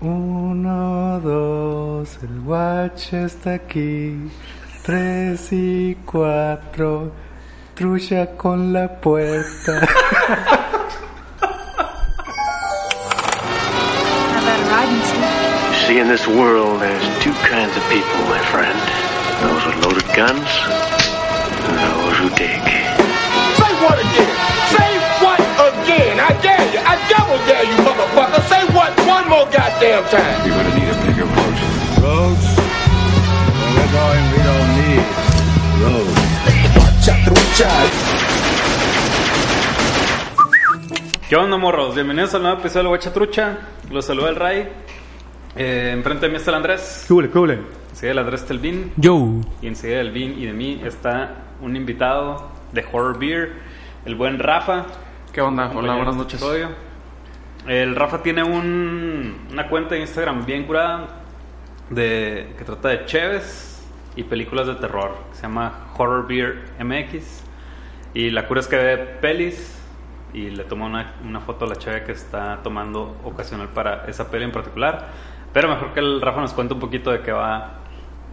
Uno, dos, el watch está aquí. Tres y cuatro, trucha con la puerta. How about a riding suit? You see, in this world, there's two kinds of people, my friend. Those with loaded guns and those who dig. Say what again? Say what again? I dare you. I double dare you, motherfucker. One more goddamn time. You're gonna need a bigger boat. Roads? Where we're going, we don't need roads. Chatrucha. ¿Qué onda, morros? Bienvenidos al nuevo episodio de Guacha Trucha. Los saluda el Ray. Eh, enfrente de mí está el Andrés. Cule, cule. Enseguida el Andrés está el Vin. Yo. Y enseguida del Vin y de mí está un invitado de Horror Beer, el buen Rafa. ¿Qué onda? Hola, buenas noches. episodio. El Rafa tiene un- una cuenta de Instagram bien curada de, que trata de cheves y películas de terror. Se llama Horror Beer MX. Y la cura es que ve pelis y le toma una, una foto a la cheve que está tomando ocasional para esa peli en particular. Pero mejor que el Rafa nos cuente un poquito de qué va,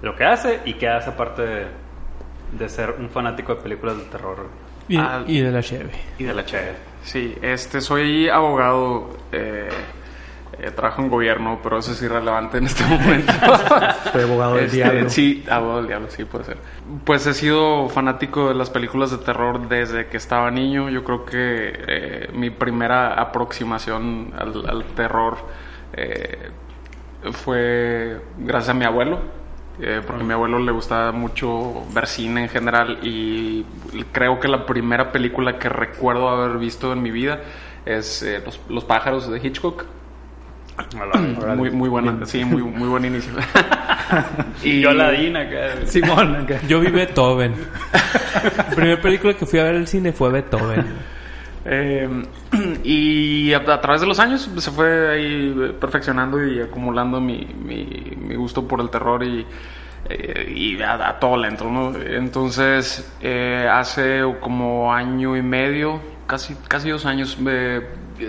de lo que hace y qué hace aparte de, de ser un fanático de películas de terror Y, Ah. y de la cheve. y de la cheve. Sí, este, soy abogado, eh, eh, trabajo en gobierno, pero eso es irrelevante en este momento. Soy abogado del Este, diablo. Sí, abogado del diablo, sí puede ser. Pues he sido fanático de las películas de terror desde que estaba niño. Yo creo que eh, mi primera aproximación al, al terror eh, fue gracias a mi abuelo. Eh, porque a mi abuelo le gustaba mucho ver cine en general y creo que la primera película que recuerdo haber visto en mi vida es eh, los, Los pájaros de Hitchcock. Muy, muy buena, sí, muy, muy buen inicio. Y yo la Dina acá. Simón, acá. Yo vi Beethoven. la primera película que fui a ver al cine fue Beethoven. Eh, y a, través de los años se fue ahí perfeccionando y acumulando mi, gusto por el terror y, eh, a, a todo le entro, ¿no? Entonces, eh, hace como año y medio, casi, casi dos años,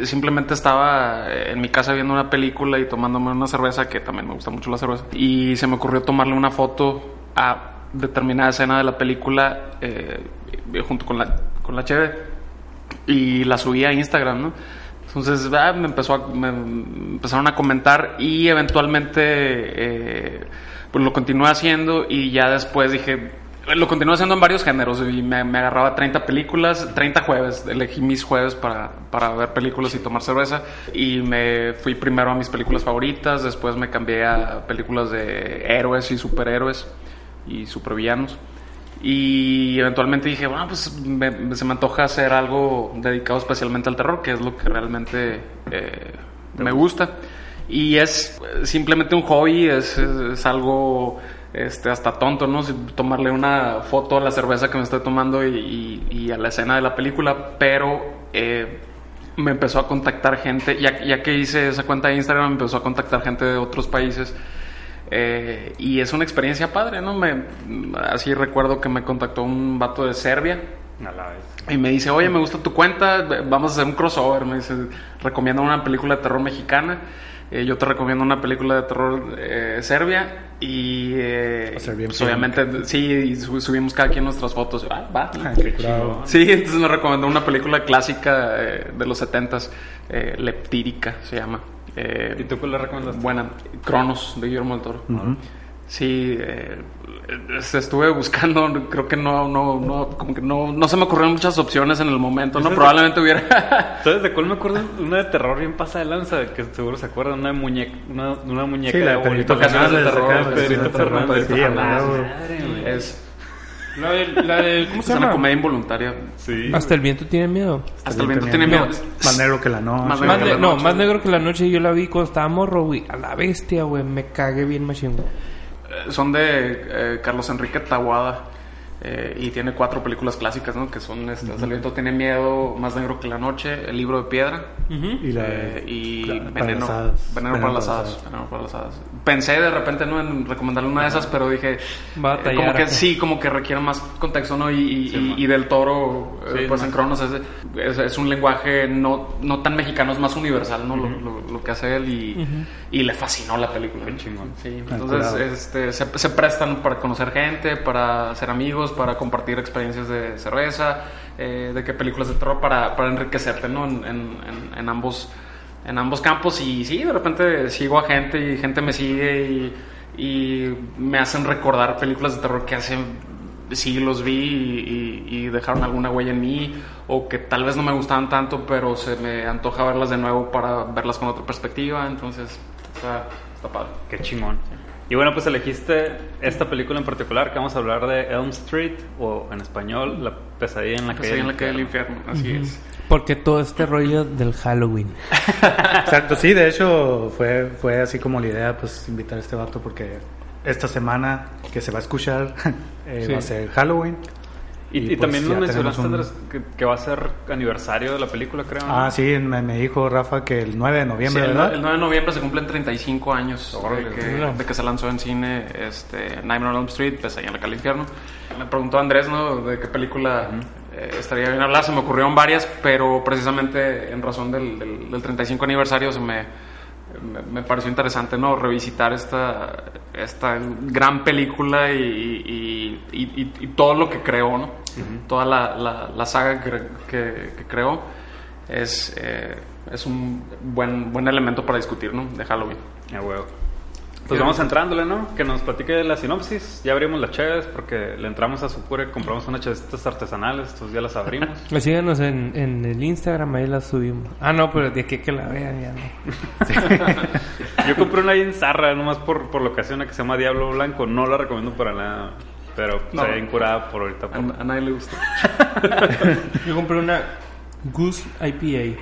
simplemente estaba en mi casa viendo una película y tomándome una cerveza, que también me gusta mucho la cerveza, y se me ocurrió tomarle una foto a determinada escena de la película eh, junto con la, con la cheve y la subí a Instagram, ¿no? Entonces ah, me, empezó a- me empezaron a comentar y eventualmente eh, pues lo continué haciendo y ya después dije, lo continué haciendo en varios géneros y me, me agarraba 30 películas, 30 jueves, elegí mis jueves para, para ver películas y tomar cerveza y me fui primero a mis películas favoritas, después me cambié a películas de héroes y superhéroes y supervillanos. Y eventualmente dije, bueno, pues me- se me antoja hacer algo dedicado especialmente al terror, que es lo que realmente eh, me gusta. Y es eh, simplemente un hobby, es, es- algo este, hasta tonto, ¿no? Tomarle una foto a la cerveza que me estoy tomando y, y- y a la escena de la película, pero eh, me empezó a contactar gente, ya, ya que hice esa cuenta de Instagram, me empezó a contactar gente de otros países. Eh, y es una experiencia padre, ¿no? Me, así recuerdo que me contactó un vato de Serbia A la vez. y me dice, oye, me gusta tu cuenta, vamos a hacer un crossover. Me dice, recomiendo una película de terror mexicana. eh, yo te recomiendo una película de terror eh, serbia. Y eh, pues, obviamente, sí, subimos cada quien nuestras fotos. Ah, va. Ah, qué. Sí, entonces me recomendó una película clásica eh, de los 70s, eh, Leptírica se llama. Eh, ¿Y tú cuál le recomendaste? Buena, Cronos de Guillermo del Toro. Sí, eh, estuve buscando, creo que no, no, no, como que no, no se me ocurrieron muchas opciones en el momento, ¿no? Probablemente hubiera... ¿Sabes de cuál me acuerdo? Una de terror bien pasa de lanza, que seguro se acuerdan, una muñeca, una, una muñeca Sí, la de de Pedrito bonito canal de Fernández, terror, de Pedrito sí, Fernández. sí, madre. Es, La de, la de- ¿Cómo es se una llama? comedia involuntaria. Sí. Hasta el viento tiene miedo. Hasta el viento tiene miedo. Más negro que la noche. Más Más que la no, noche. más negro que la noche yo la vi cuando estaba morro, güey. A la bestia, güey. Me cagué bien machín, güey. Eh, Son de eh, Carlos Enrique Taguada. Eh, y tiene cuatro películas clásicas, ¿no? Que son este, Hasta el viento tiene miedo, Más negro que la noche, El libro de piedra Y la eh, y la- para Veneno, las. Veneno para las hadas. Veneno para las hadas. Pensé de repente ¿no? en recomendarle una de esas, pero dije, Va a eh, como que acá. sí, como que requiere más contexto, ¿no? Y, y- y- y del toro, eh, Sí, pues en Cronos es, es, es un lenguaje no, no tan mexicano, es más universal, ¿no? Lo, lo- lo que hace él y, y le fascinó la película. Qué chingón. Sí, Ah, entonces este, se, se prestan para conocer gente, para hacer amigos, para compartir experiencias de cerveza, eh, de qué películas de terror, para, para enriquecerte ¿no? en, en- en- ambos, en ambos campos. Y sí, de repente sigo a gente y gente me sigue y, y me hacen recordar películas de terror que hace siglos vi y, y- y dejaron alguna huella en mí o que tal vez no me gustaban tanto, pero se me antoja verlas de nuevo para verlas con otra perspectiva. Entonces, está, está padre. Qué chingón. Y bueno, pues elegiste esta película en particular que vamos a hablar de Elm Street o en español La pesadilla en la Que calle. del infierno. infierno, así es. Porque todo este rollo del Halloween. Exacto, sí, de hecho fue, fue así como la idea, pues invitar a este vato porque esta semana que se va a escuchar eh, Sí. va a ser Halloween. Y, Y y pues también nos mencionaste tenemos Andrés, que, que va a ser aniversario de la película, creo. ¿no? Ah, sí, me, me dijo Rafa que el 9 de Sí, noviembre, el, ¿verdad? el 9 de noviembre se cumplen 35 años Órale, de, que, de que se lanzó en cine este, Nightmare on Elm Street, Pesadilla en la calle infierno. Me preguntó Andrés, ¿no? De qué película eh, estaría bien hablar. Se me ocurrieron varias, pero precisamente en razón del, del- del 35 aniversario se me, me, me pareció interesante, ¿no? Revisitar esta, esta gran película y, y- y- y- y todo lo que creó, ¿no? Toda la, la- la saga que, que- que creó es, eh, es un buen, buen elemento para discutir, ¿no? De Halloween. Ah. Pues vamos entrándole, ¿no? Que nos platique la sinopsis. Ya abrimos las chaves porque le entramos a su pura y compramos unas chavecitas artesanales. Entonces ya las abrimos. Pues síganos en, en el Instagram, ahí la subimos. Ah, no, pero de aquí a que la vean ya no. Yo compré una ahí en Zarra, nomás por, por la ocasión que se llama Diablo Blanco. No la recomiendo para nada. Pero No. se ve incurada por ahorita. A, por- a nadie le gusta. Yo compré una Goose IPA.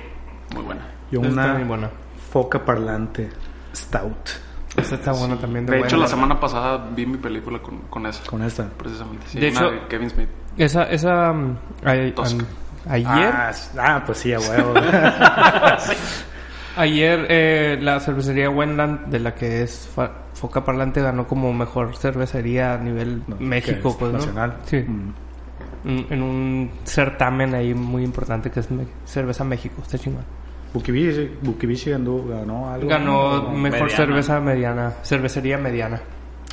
Muy buena. Y Esta está una muy buena. foca parlante stout Esta está buena también. De hecho, la semana pasada vi mi película con, con esa. con esta. Precisamente. Sí, De hecho- de Kevin Smith. Esa, esa... um, ayer... Ah, ah, pues sí, a huevo. Ayer eh, la cervecería Wendland, de la que es fa- Foca Parlante, ganó como mejor cervecería a nivel No, México, pues, ¿no? nacional. Sí. Mm. En, en un certamen ahí muy importante que es Cerveza México, está chingón. Bukibishi, Bukibishi ganó, ganó algo. Ganó ¿no? mejor mediana. cerveza mediana, cervecería mediana.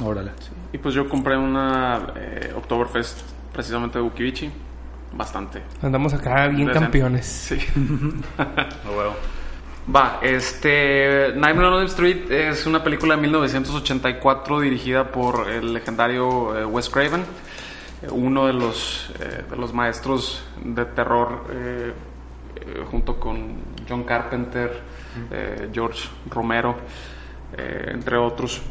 Órale. Y pues yo compré una eh, Oktoberfest precisamente de Bukivichi. Bastante. Andamos acá bien campeones. Sí. Huevo. Va, este. Nightmare on Elm Street es una película de 1984 dirigida por el legendario eh, Wes Craven, uno de los, eh, de los maestros de terror, eh, junto con John Carpenter, eh, George Romero, eh, entre otros.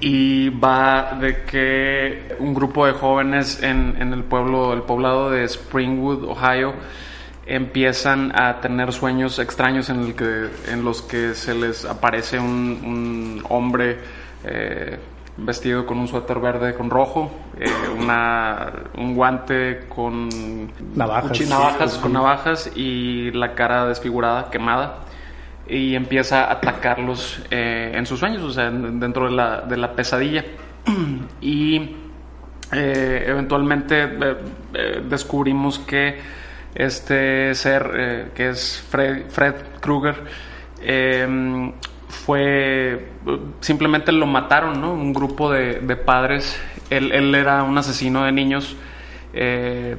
Y va de que un grupo de jóvenes en, en el pueblo, el poblado de Springwood, Ohio, empiezan a tener sueños extraños en, el que, en los que se les aparece un, un hombre eh, vestido con un suéter verde con rojo, eh, una, un guante con Navajas. navajas, con navajas y la cara desfigurada, quemada y empieza a atacarlos eh, en sus sueños, o sea, en- dentro de la, de la pesadilla. y eh, eventualmente descubrimos que este ser, que es Fred, Fred Krueger, fue simplemente lo mataron, ¿no? Un grupo de, de padres. Él, él era un asesino de niños. eh,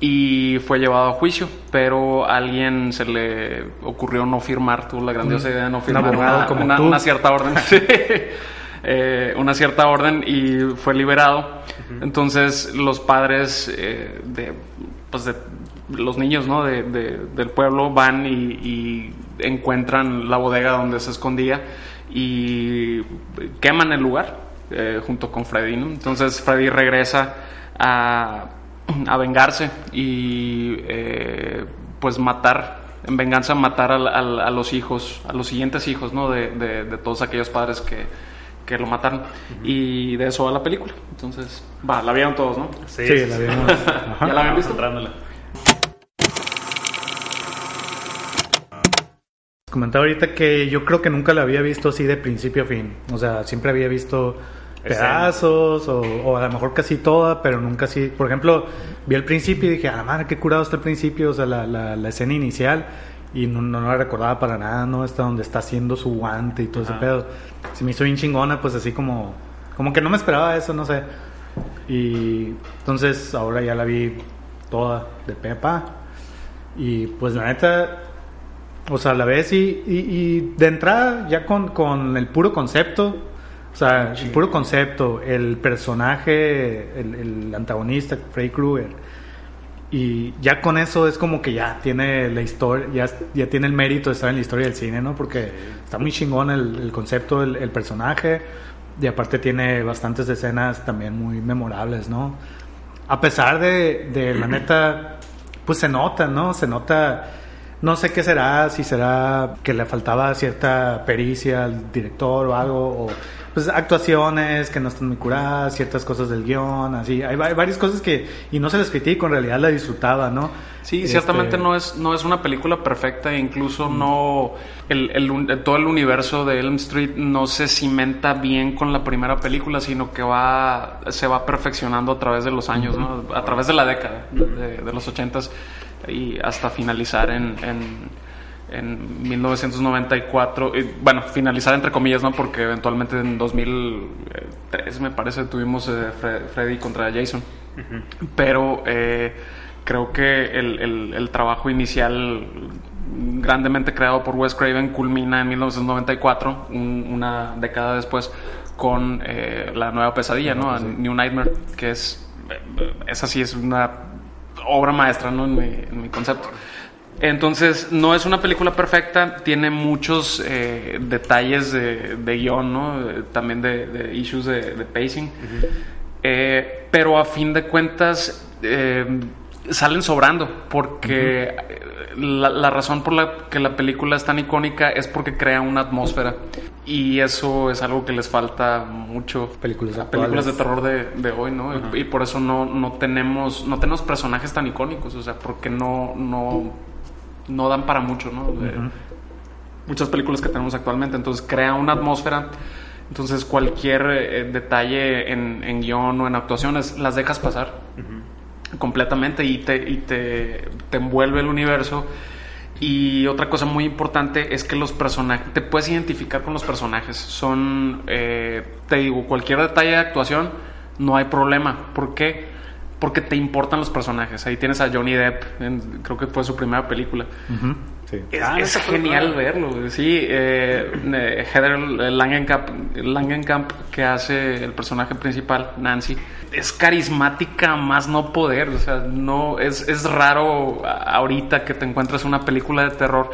y fue llevado a juicio, pero a alguien se le ocurrió no firmar, tuvo la grandiosa idea de no firmar abogado una, como una- tú. una cierta orden. Sí. Eh, una cierta orden y fue liberado. Entonces los padres eh, de, pues de los niños ¿no? de, de- del pueblo van y, y encuentran la bodega donde se escondía y queman el lugar eh, junto con Freddy. ¿no? Entonces Freddy regresa a, a vengarse y eh, pues matar, en venganza matar al- al- a, los hijos, a los siguientes hijos ¿no? de, de- de todos aquellos padres que, que lo mataron. Y de eso va la película. Entonces, va, la vieron todos, ¿no? Sí, la vimos. Ajá. ¿Ya la habían visto? Comentaba ahorita que yo creo que nunca la había visto así de principio a fin. O sea, siempre había visto pedazos o, o a lo mejor casi toda, pero nunca así. Por ejemplo, vi el principio y dije, ah, madre, qué curado está el principio, o sea, la, la, la escena inicial. Y no, no la recordaba para nada, ¿no? Está donde está haciendo su guante y todo ese Ajá. pedo. Se me hizo bien chingona, pues así como... Como que no me esperaba eso, no sé. Y entonces ahora ya la vi toda de Pepa. Y pues la neta, o sea, la ves y, y, y de entrada ya con, con el puro concepto, o sea, el puro concepto, el personaje, el, el antagonista, Freddy Krueger, y ya con eso es como que ya tiene la historia, ya, ya tiene el mérito de estar en la historia del cine, ¿no? Porque está muy chingón el, el concepto, el, el personaje, y aparte tiene bastantes escenas también muy memorables, ¿no? A pesar de, de la neta, pues se nota, ¿no? Se nota, no sé qué será, si será que le faltaba cierta pericia al director o algo, o pues actuaciones que no están muy curadas, ciertas cosas del guion, así, hay, va- hay varias cosas que, y no se les critico, en realidad la disfrutaba, ¿no? Sí, Este, ciertamente no es, no es una película perfecta e incluso no el, el todo el universo de Elm Street no se cimenta bien con la primera película, sino que va se va perfeccionando a través de los años, ¿no? a través de la década de, de los ochentas y hasta finalizar en, en, en 1994, y, bueno, finalizar entre comillas, ¿no? Porque eventualmente en 2003 me parece tuvimos eh, Fre- Freddy contra Jason pero eh, creo que el, el- el trabajo inicial grandemente creado por Wes Craven culmina en 1994, un- una década después, con eh, la nueva pesadilla, ¿no? New Nightmare, que es, esa sí es una obra maestra, ¿no? En mi, en mi concepto. Entonces, no es una película perfecta, tiene muchos eh, detalles de, de guion, ¿no? También de, de issues de, de pacing. Eh, pero a fin de cuentas eh, salen sobrando porque la, la razón por la que la película es tan icónica es porque crea una atmósfera y eso es algo que les falta mucho Películas a películas de terror de, de hoy, ¿no? Y- Y por eso no, no tenemos no tenemos personajes tan icónicos, o sea, porque no no no dan para mucho, ¿no? De- muchas películas que tenemos actualmente. Entonces crea una atmósfera. Entonces cualquier eh, detalle en, en guion o en actuaciones las dejas pasar completamente y te, y te, te envuelve el universo. Y otra cosa muy importante es que los personajes, te puedes identificar con los personajes. Son, eh, te digo, cualquier detalle de actuación, no hay problema. ¿Por qué? Porque te importan los personajes. Ahí tienes a Johnny Depp, en- creo que fue su primera película. Sí. Es, Ah, es genial verlo. Sí, eh, eh, Heather Langenkamp, Langenkamp, que hace el personaje principal, Nancy, es carismática más no poder. O sea, no es, es raro a- ahorita que te encuentras una película de terror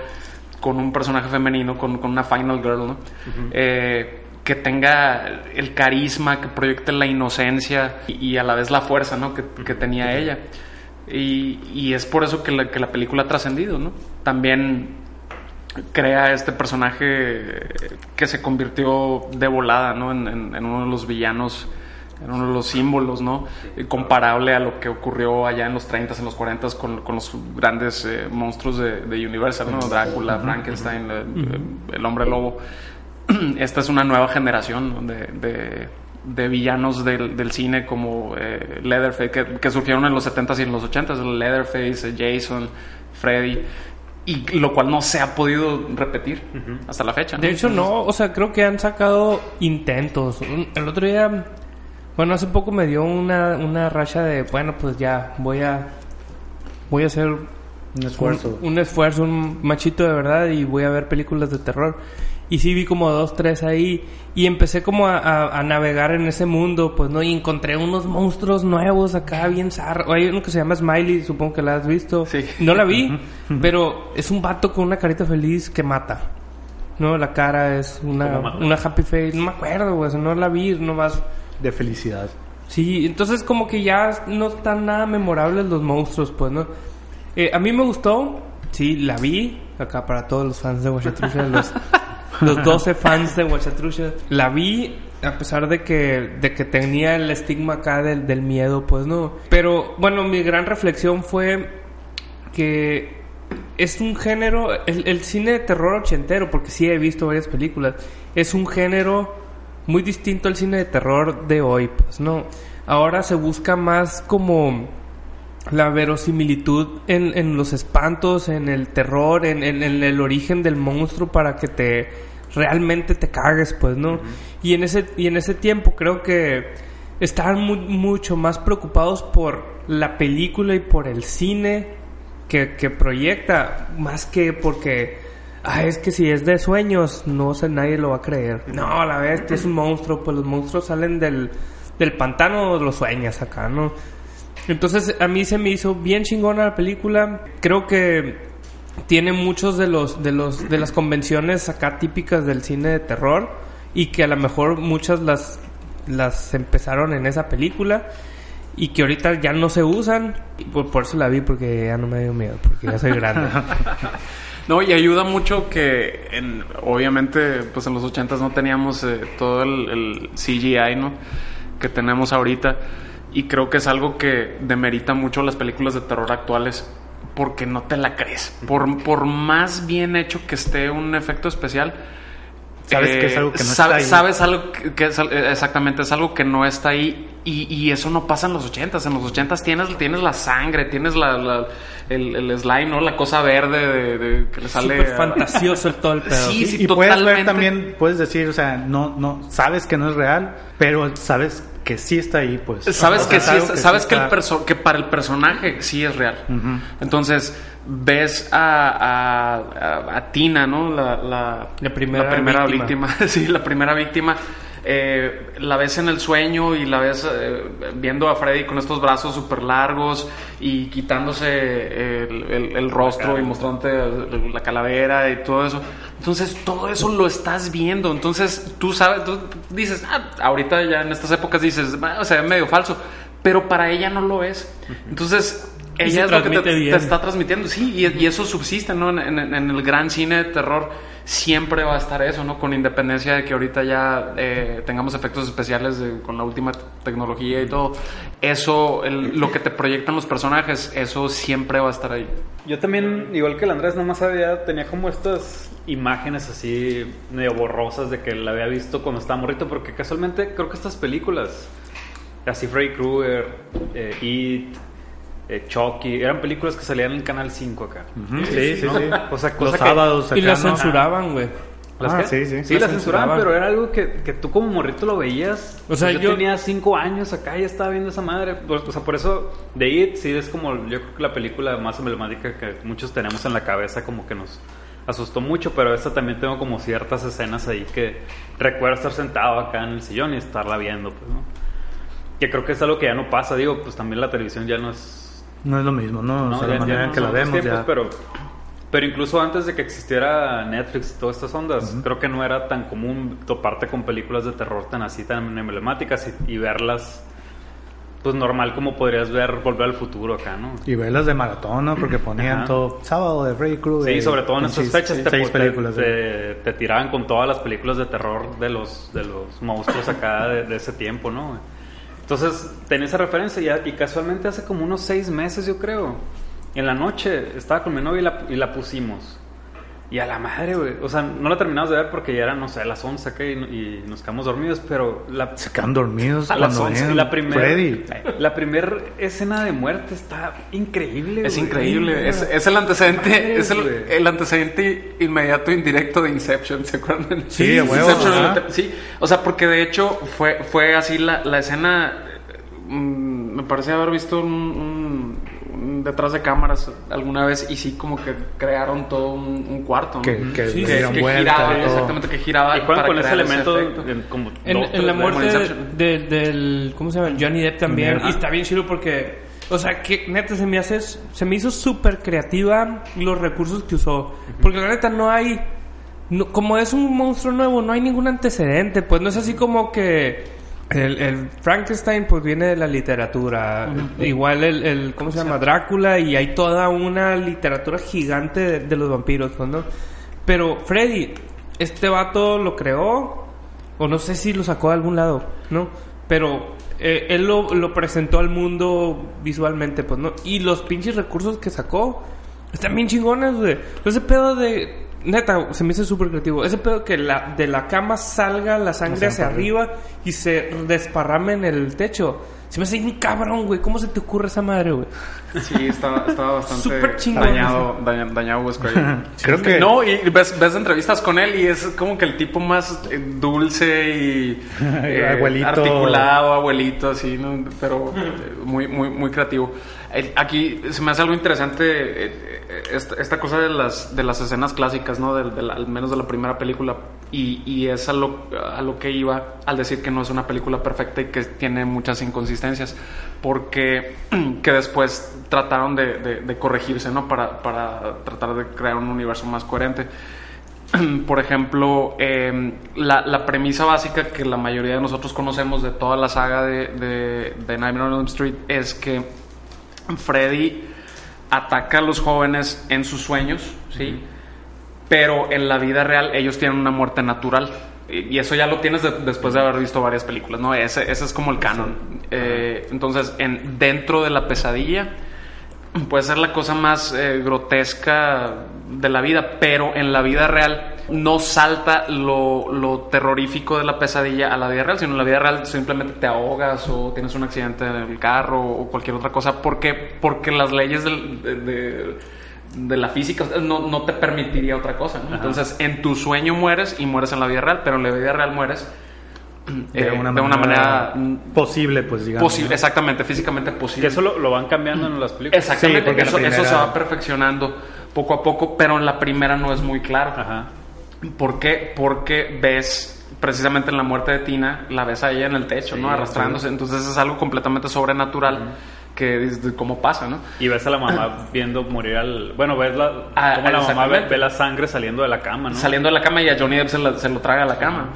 con un personaje femenino, con, con una final girl, ¿no? Eh, que tenga el carisma, que proyecte la inocencia y, y a la vez la fuerza, ¿no? Que, que tenía ella. Y, y es por eso que la, que la película ha trascendido, ¿no? También crea este personaje que se convirtió de volada, ¿no? En, en- en uno de los villanos, en uno de los símbolos, ¿no? Eh, Comparable a lo que ocurrió allá en los 30s, en los 40s con, con los grandes eh, monstruos de, de Universal, ¿no? Drácula, Frankenstein, eh, el hombre lobo. Esta es una nueva generación de, de- de villanos del, del cine como eh, Leatherface, que, que surgieron en los 70s y en los 80s, Leatherface, eh, Jason, Freddy, y lo cual no se ha podido repetir hasta la fecha. ¿no? De hecho, no, o sea, creo que han sacado intentos. El otro día, bueno, hace poco me dio una, una racha de, bueno, pues ya, voy a, voy a hacer Un esfuerzo. un, un esfuerzo, un machito de verdad y voy a ver películas de terror. Y sí vi como dos, tres ahí y empecé como a, a- a navegar en ese mundo, pues no, y encontré unos monstruos nuevos acá bien zarros. Hay uno que se llama Smiley, supongo que la has visto. Sí. No la vi, pero es un vato con una carita feliz que mata. No, la cara es una, una happy face. No me acuerdo, sea, No la vi, nomás. De felicidad. Sí, entonces como que ya no están nada memorables los monstruos, pues, ¿no? Eh, a mí me gustó, sí, la vi, acá para todos los fans de Huachatrucha, los, los 12 fans de Huachatrucha, la vi A pesar de que, de que tenía el estigma acá del, del miedo, pues no. Pero bueno, mi gran reflexión fue que es un género, el, el cine de terror ochentero, porque sí he visto varias películas, es un género muy distinto al cine de terror de hoy, pues no. Ahora se busca más como la verosimilitud en, en los espantos, en el terror, en, en- en el origen del monstruo para que te realmente te cagues, pues, ¿no? Y en ese y en ese tiempo creo que estaban mu- mucho más preocupados por la película y por el cine que, que proyecta, más que porque ah, es que si es de sueños, no sé, nadie lo va a creer. No, la bestia es un monstruo, pues los monstruos salen del, del pantano, los sueñas acá, ¿no? Entonces a mí se me hizo bien chingona la película. Creo que tiene muchos de los de los de las convenciones acá típicas del cine de terror y que a lo mejor muchas las las empezaron en esa película y que ahorita ya no se usan y por, eso la vi porque ya no me dio miedo porque ya soy grande. No, y ayuda mucho que en, obviamente pues en los 80 no teníamos eh, todo el, el CGI, ¿no? Que tenemos ahorita. Y creo que es algo que demerita mucho las películas de terror actuales porque no te la crees. Por, por más bien hecho que esté un efecto especial, Sabes que es algo que no sabe- está ahí. Sabes algo que, que es eh, exactamente, es algo que no está ahí y, y eso no pasa en los ochentas. En los ochentas tienes, tienes la sangre, tienes la, la- el, el slime, ¿no? La cosa verde de, de- que le sale. Súper fantasioso el todo el pedo. Sí, sí, y puedes ver también, puedes decir, o sea, no, no, sabes que no es real, pero sabes que sí está ahí, pues. Sabes O sea, que es sí, es- sabes sí que, el perso- que para el personaje sí es real. Entonces ves a, a, a- a Tina, ¿no? La, la, La primera víctima. víctima. sí, la primera víctima. Eh, la ves en el sueño y la ves eh, viendo a Freddy con estos brazos súper largos y quitándose el, el- el rostro y mostrándote la calavera y todo eso. Entonces todo eso lo estás viendo. Entonces tú sabes, tú dices, ah, ahorita ya en estas épocas dices, "Ah, o sea, es medio falso. Pero para ella no lo es. Entonces ella se es lo que te, te está transmitiendo. Sí, y, y eso subsiste, ¿no? En, en- en el gran cine de terror siempre va a estar eso, ¿no? Con independencia de que ahorita ya eh, tengamos efectos especiales de- con la última tecnología y todo. Eso, el- lo que te proyectan los personajes, eso siempre va a estar ahí. Yo también, igual que el Andrés, nomás había, tenía como estas imágenes así medio borrosas de que la había visto cuando estaba morrito, porque casualmente creo que estas películas, así Freddy Krueger, eh, It, eh, Chucky, eran películas que salían en el Canal 5 acá. Sí, sí, ¿no? sí. O sea, Los cosa que- sábados. Y acá, la ¿no? censuraban, güey. ¿Las Ah, qué? sí, sí. Sí, La las censuraban, censuraban. pero era algo que, que tú como morrito lo veías. O sea, yo, yo- tenía cinco años acá y estaba viendo esa madre. O sea, por eso The It sí es como, yo creo que la película más emblemática que muchos tenemos en la cabeza, como que nos asustó mucho, pero esta también tengo como ciertas escenas ahí que recuerdo estar sentado acá en el sillón y estarla viendo, pues, ¿no? Que creo que es algo que ya no pasa, digo, pues también la televisión ya no es No es lo mismo, ¿no? no, o sea, ya- la manera en que la vemos tiempos, ya. Pero, pero incluso antes de que existiera Netflix y todas estas ondas, creo que no era tan común toparte con películas de terror tan así, tan emblemáticas y, y verlas, pues normal como podrías ver Volver al Futuro acá, ¿no? Y verlas de maratón, ¿no? Porque ponían Ajá. todo sábado de Freddy Krueger. Sí, sobre todo en seis- fechas te, seis te- películas. te, te tiraban con todas las películas de terror de los, de los monstruos acá de, de ese tiempo, ¿no? Entonces, tenía esa referencia y, y casualmente hace como unos seis meses, yo creo, en la noche estaba con mi novia y la, y la pusimos. Y a la madre, güey. O sea, no la terminamos de ver porque ya eran, no sé, las 11 acá y, y nos quedamos dormidos, pero la, Se quedan dormidos a las cuando 11. veían La primera Freddy. la primer escena de muerte está increíble, Es güey. increíble. Es, es el antecedente, es el, el antecedente inmediato indirecto de Inception, ¿se acuerdan? Sí, huevo, Inception, sí, o sea, porque de hecho fue, fue así la, la escena. mm, me parece haber visto un, un- un detrás de cámaras alguna vez y sí, como que crearon todo un, un cuarto. ¿no? Que, que Sí, sí, dieron que vuelta giraba, todo. exactamente, que giraba. Y juegan para con ese elemento en como En, dos, en la muerte de- del ¿cómo se llama? Johnny Depp también y está bien chido porque o sea que neta se me hace se me hizo súper creativa los recursos que usó porque la neta no hay no- como es un monstruo nuevo no hay ningún antecedente pues no es así como que el, el Frankenstein pues viene de la literatura igual el, el ¿cómo se llama? Drácula y hay toda una literatura gigante de, de los vampiros pues, ¿no? pero Freddy este vato lo creó o no sé si lo sacó de algún lado, ¿no? Pero eh, él lo, lo presentó al mundo visualmente, pues, ¿no? Y los pinches recursos que sacó están bien chingones, güey. Ese pedo de... Neta, se me hizo súper creativo. Ese pedo que la, de la cama salga la sangre hacia arriba y se desparrame en el techo. Se me hace bien cabrón, güey. ¿Cómo se te ocurre esa madre, güey? Sí, estaba, estaba bastante Súper chingón. dañado, daña- dañado Wes Craven. Creo que No, y ves, ves entrevistas con él y es como que el tipo más eh, dulce y eh, Abuelito. articulado, abuelito, así, ¿no? pero eh, muy, muy, muy creativo. Aquí se me hace algo interesante esta, esta cosa de las, de las escenas clásicas, ¿no? Del- al menos de la primera película. Y, es a lo, a lo que iba al decir que no es una película perfecta y que tiene muchas inconsistencias. Porque que después trataron de, de- corregirse, ¿no? Para, para tratar de crear un universo más coherente. Por ejemplo, eh, la, premisa básica que la mayoría de nosotros conocemos de toda la saga de, de, de Nightmare on Elm Street es que Freddy ataca a los jóvenes en sus sueños, ¿sí? Pero en la vida real ellos tienen una muerte natural. Y eso ya lo tienes de- después de haber visto varias películas, ¿no? Ese, ese es como el canon. Eh, entonces, en, dentro de la pesadilla, puede ser la cosa más eh, grotesca de la vida, pero en la vida real no salta lo, lo terrorífico de la pesadilla a la vida real, sino en la vida real simplemente te ahogas o tienes un accidente en el carro o cualquier otra cosa, porque, porque las leyes del- de, de- de la física no, no te permitiría otra cosa. ¿no? Entonces, en tu sueño mueres y mueres en la vida real, pero en la vida real mueres eh, de una, manera, posible, pues digamos. posible, ¿no? exactamente, físicamente posible. Que eso lo, lo van cambiando en las películas. Exactamente, Sí, porque eso, eso se va perfeccionando poco a poco, pero en la primera no es muy claro. Ajá. ¿Por qué? Porque ves precisamente en la muerte de Tina, la ves a ella en el techo, ¿no? Arrastrándose. Entonces es algo completamente sobrenatural que cómo pasa, ¿no? Y ves a la mamá viendo morir al... Bueno, ves la, Ah, cómo la mamá ve, la sangre saliendo de la cama, ¿no? Saliendo de la cama y a Johnny Depp se, la- se lo traga a la cama.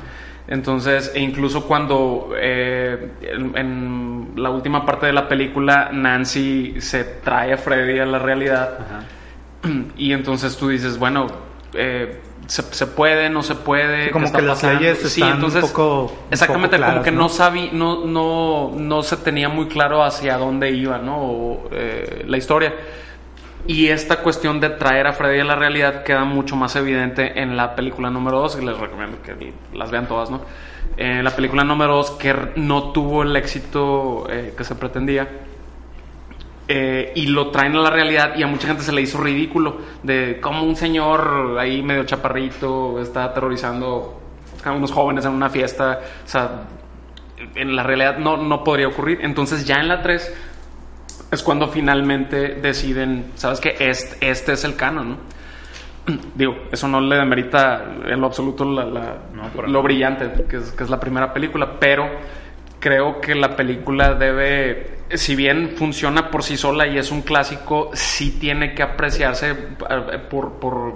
Entonces, e incluso cuando eh, en, en la última parte de la película Nancy se trae a Freddy a la realidad, y entonces tú dices, bueno, eh, se, se puede, no se puede. Sí, como ¿qué está que las pasando? leyes Sí, están entonces, un poco- un exactamente, poco como que no, ¿no? sabí, no, no, no se tenía muy claro hacia dónde iba, ¿no? O, eh, la historia. Y esta cuestión de traer a Freddy a la realidad queda mucho más evidente en la película número 2, y les recomiendo que las vean todas, ¿no? En la película número 2, que no tuvo el éxito eh, que se pretendía, eh, y lo traen a la realidad y a mucha gente se le hizo ridículo de cómo un señor ahí medio chaparrito está aterrorizando a unos jóvenes en una fiesta. O sea, en la realidad no, no podría ocurrir. Entonces ya en la 3 es cuando finalmente deciden, ¿sabes qué? Este, este es el canon, ¿no? Digo, eso no le demerita en lo absoluto la- la- No, para lo brillante que es, que es la primera película, pero creo que la película debe, si bien funciona por sí sola y es un clásico, sí tiene que apreciarse eh, por, por,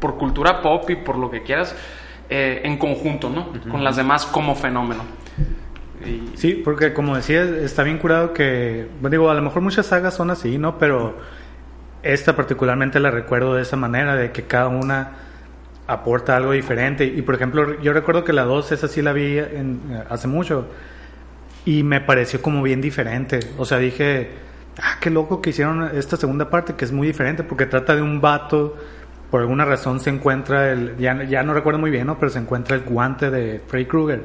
por cultura pop y por lo que quieras eh, en conjunto, ¿no? Con las demás como fenómeno. Y- Sí, porque como decía, está bien curado que, bueno, digo, a lo mejor muchas sagas son así, ¿no? Pero esta particularmente la recuerdo de esa manera, de que cada una aporta algo diferente. Y por ejemplo, yo recuerdo que la 2, esa sí la vi en- hace mucho, y me pareció como bien diferente. O sea, dije, ah, qué loco que hicieron esta segunda parte, que es muy diferente, porque trata de un vato, por alguna razón se encuentra el, ya, ya no recuerdo muy bien, ¿no? Pero se encuentra el guante de Freddy Krueger,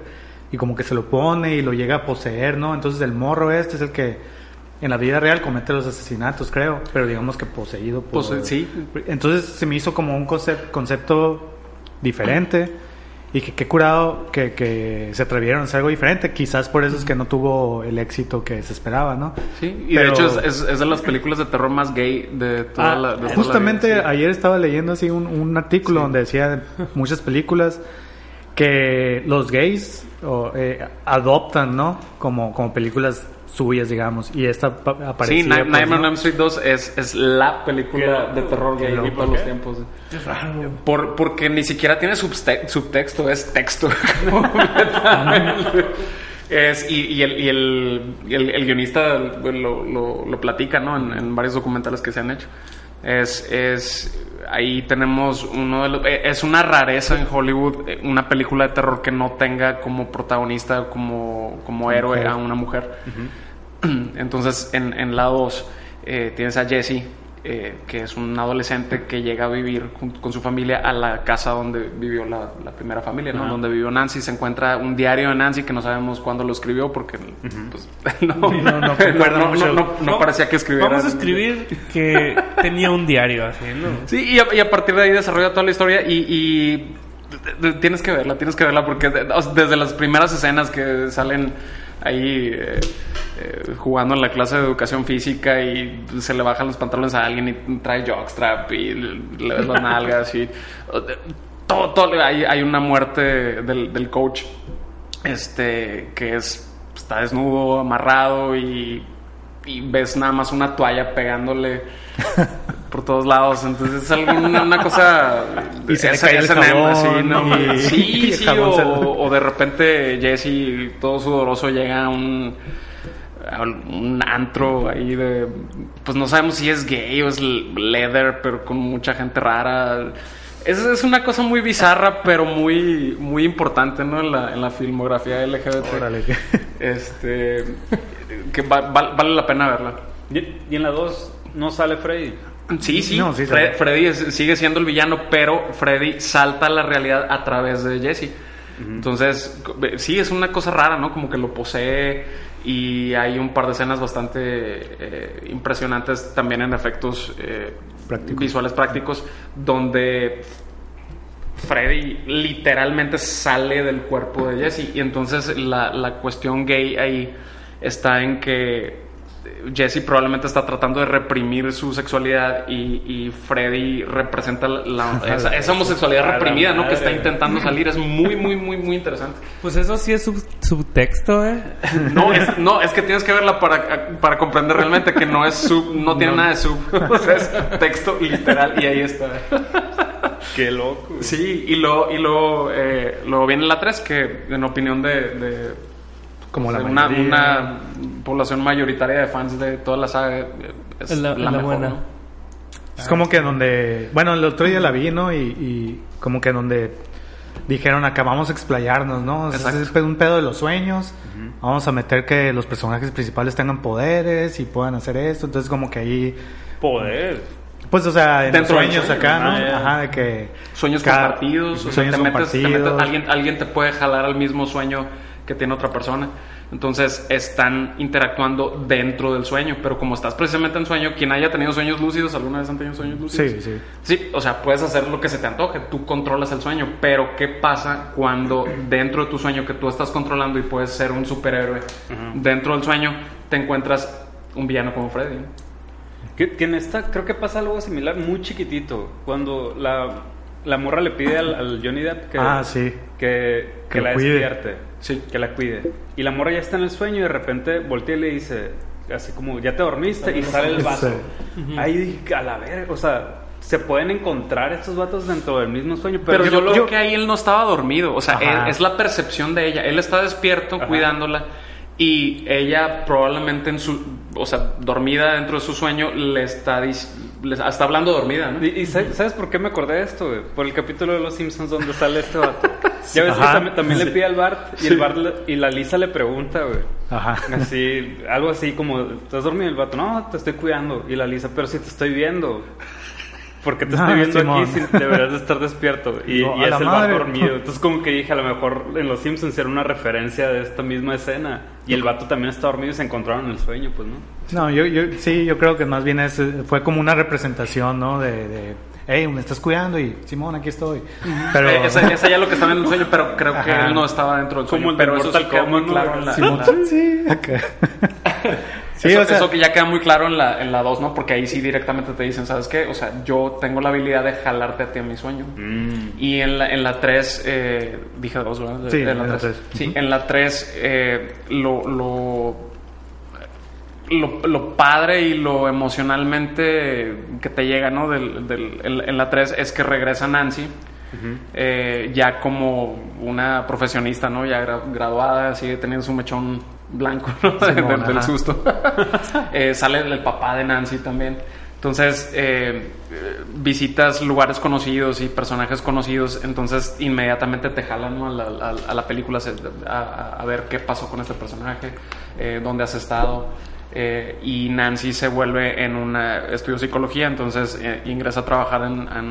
y como que se lo pone y lo llega a poseer, ¿no? Entonces el morro este es el que en la vida real comete los asesinatos, creo, pero digamos que poseído por... Pues, sí. Entonces se me hizo como un concep- concepto diferente y que qué curado que, que se atrevieron a hacer algo diferente. Quizás por eso es que no tuvo el éxito que se esperaba, ¿no? Sí, y Pero- de hecho es, es- es de las películas de terror más gay de toda Ah, la de toda la justamente vida, sí. ayer estaba leyendo así un, un artículo donde decía muchas películas que los gays o, eh, adoptan, ¿no? Como, como películas suyas, digamos. Y esta pa- aparecía... Sí, Ni- pues, Nightmare ¿no? on Elm Street 2 es, es la película de terror gay de todos los tiempos. Por, porque ni siquiera tiene subtexto, es texto. Completamente. es, y y, el, y el, el- el guionista lo, lo- lo platica ¿no? en, en varios documentales que se han hecho. Es, es, ahí tenemos uno de los, eh, es una rareza en Hollywood eh, una película de terror que no tenga como protagonista, como, como héroe a una mujer. Entonces, en, en la 2 eh, tienes a Jesse, eh, que es un adolescente que llega a vivir junto con su familia a la casa donde vivió la, la primera familia. Donde vivió Nancy. Se encuentra un diario de Nancy que no sabemos cuándo lo escribió porque pues, no, no, no concuerda no, mucho. no- no parecía que escribiera. Vamos a escribir que tenía un diario así, ¿no? Sí, y a, y a partir de ahí desarrolla toda la historia y, tienes que verla, tienes que verla porque desde las primeras escenas que salen ahí eh, eh, jugando en la clase de educación física y se le bajan los pantalones a alguien y trae jockstrap y le ves las nalgas y todo, todo hay, hay una muerte del, del coach este que es está desnudo, amarrado y, y ves nada más una toalla pegándole por todos lados. Entonces es alguna una cosa. Y se le esa- cae el esa jabón, sí, no, y- sí, y el sí, jabón o, se- o de repente Jesse, todo sudoroso, llega a un. a un antro ahí de. Pues no sabemos si es gay o es leather, pero con mucha gente rara. Es, es una cosa muy bizarra, pero muy, muy importante, ¿no? En la, en la filmografía LGBT. Órale, Este. que va- val- vale la pena verla. Y, y en la 2 no sale Freddy. Sí, sí. No, sí, Fre-. Freddy es- sigue siendo el villano, pero Freddy salta a la realidad a través de Jesse. Entonces, sí, es una cosa rara, ¿no? Como que lo posee y hay un par de escenas bastante eh, impresionantes también en efectos eh, Prácticos. visuales prácticos, donde Freddy literalmente sale del cuerpo de Jesse. Y entonces la, la cuestión gay ahí está en que Jesse probablemente está tratando de reprimir su sexualidad y, y Freddy representa la, esa, esa homosexualidad reprimida, ¿no? Que está intentando salir. Es muy, muy, muy, muy interesante. Pues eso sí es sub- subtexto, ¿eh? No es, no, es que tienes que verla para, para comprender realmente que no es sub, no tiene nada de sub. O sea, es texto literal y ahí está. Qué loco. Sí, y luego, y luego, eh, luego viene la 3, que en opinión de, de Como la una, una población mayoritaria de fans de toda la saga, es la- la, es la mejor. buena. ¿no? Es como que donde, bueno, el otro día la vi, ¿no? Y, y como que donde dijeron acá vamos a explayarnos, ¿no? Exacto. es un pedo de los sueños. Vamos a meter que los personajes principales tengan poderes y puedan hacer esto. Entonces como que ahí, Poder. pues o sea, en Dentro los del sueños sueño, acá, ¿no? ah. Ajá, de que... Sueños cada- compartidos, o sea, sueños te metes, te metes- compartidos. alguien, alguien te puede jalar al mismo sueño que tiene otra persona. Entonces están interactuando dentro del sueño, pero como estás precisamente en sueño, quien haya tenido sueños lúcidos, ¿alguna vez han tenido sueños lúcidos? Sí, sí. Sí, o sea, puedes hacer lo que se te antoje, tú controlas el sueño, pero ¿qué pasa cuando dentro de tu sueño que tú estás controlando y puedes ser un superhéroe, dentro del sueño te encuentras un villano como Freddy? Que, que en esta creo que pasa algo similar, muy chiquitito. Cuando la, la morra le pide al, al Johnny Depp que, Ah, sí. que, Que la cuide. despierte. Sí. Que la cuide. Y la morra ya está en el sueño y de repente voltea y le dice, así como, ya te dormiste y sale el vato. Sí. Ahí dije, a la verga, o sea, se pueden encontrar estos vatos dentro del mismo sueño. Pero, Pero, yo, yo, lo creo que ahí él no estaba dormido, o sea, él- es la percepción de ella, él está despierto Ajá. cuidándola y ella probablemente en su, o sea, dormida dentro de su sueño le está, está hablando dormida, ¿no? Y, y ¿sabes sabes por qué me acordé de esto, güey? Por el capítulo de Los Simpsons donde sale este vato. Ya ves que también le pide al Bart y el Bart le- y la Lisa le pregunta, güey. Ajá. Así, algo así como, ¿estás dormido? El vato, no, te estoy cuidando. Y la Lisa, pero si te estoy viendo. Porque te Ah, estoy viendo Simón. aquí, si deberías de estar despierto. Y, No, y es el madre. vato dormido. Entonces como que dije, a lo mejor en Los Simpsons era una referencia de esta misma escena. Y el vato también está dormido y se encontraron en el sueño, pues, ¿no? No, yo, yo sí, yo creo que más bien es, fue como una representación, ¿no? De, de hey, me estás cuidando y Simón, aquí estoy. Pero Eh, esa, esa ya lo que estaba en el sueño, pero creo que Ajá. él no estaba dentro del sueño. Como el pero eso sí Mortal queda muy Kombat, ¿no? claro en la, Simón, en la- sí, acá. Sí, eso, o sea, eso que ya queda muy claro en la, en la 2, ¿no? Porque ahí sí directamente te dicen, ¿sabes qué? O sea, yo tengo la habilidad de jalarte a ti a mi sueño. Y en la, en la 3, eh, dije 2, ¿verdad? Sí, en la en la 3. tres. Sí, en la 3, eh, lo, lo, lo, lo padre y lo emocionalmente que te llega, ¿no? Del, del- en, en la 3 es que regresa Nancy. eh, ya como una profesionista, ¿no? Ya gra- graduada, sigue teniendo su mechón blanco, ¿no? Simón, del, del susto. Eh, sale el papá de Nancy también. Entonces, eh, visitas lugares conocidos y personajes conocidos, entonces inmediatamente te jalan ¿no? a, la, a- a la película a, ver qué pasó con este personaje, eh, dónde has estado. eh, y Nancy se vuelve en un estudio psicología, entonces eh, ingresa a trabajar en, en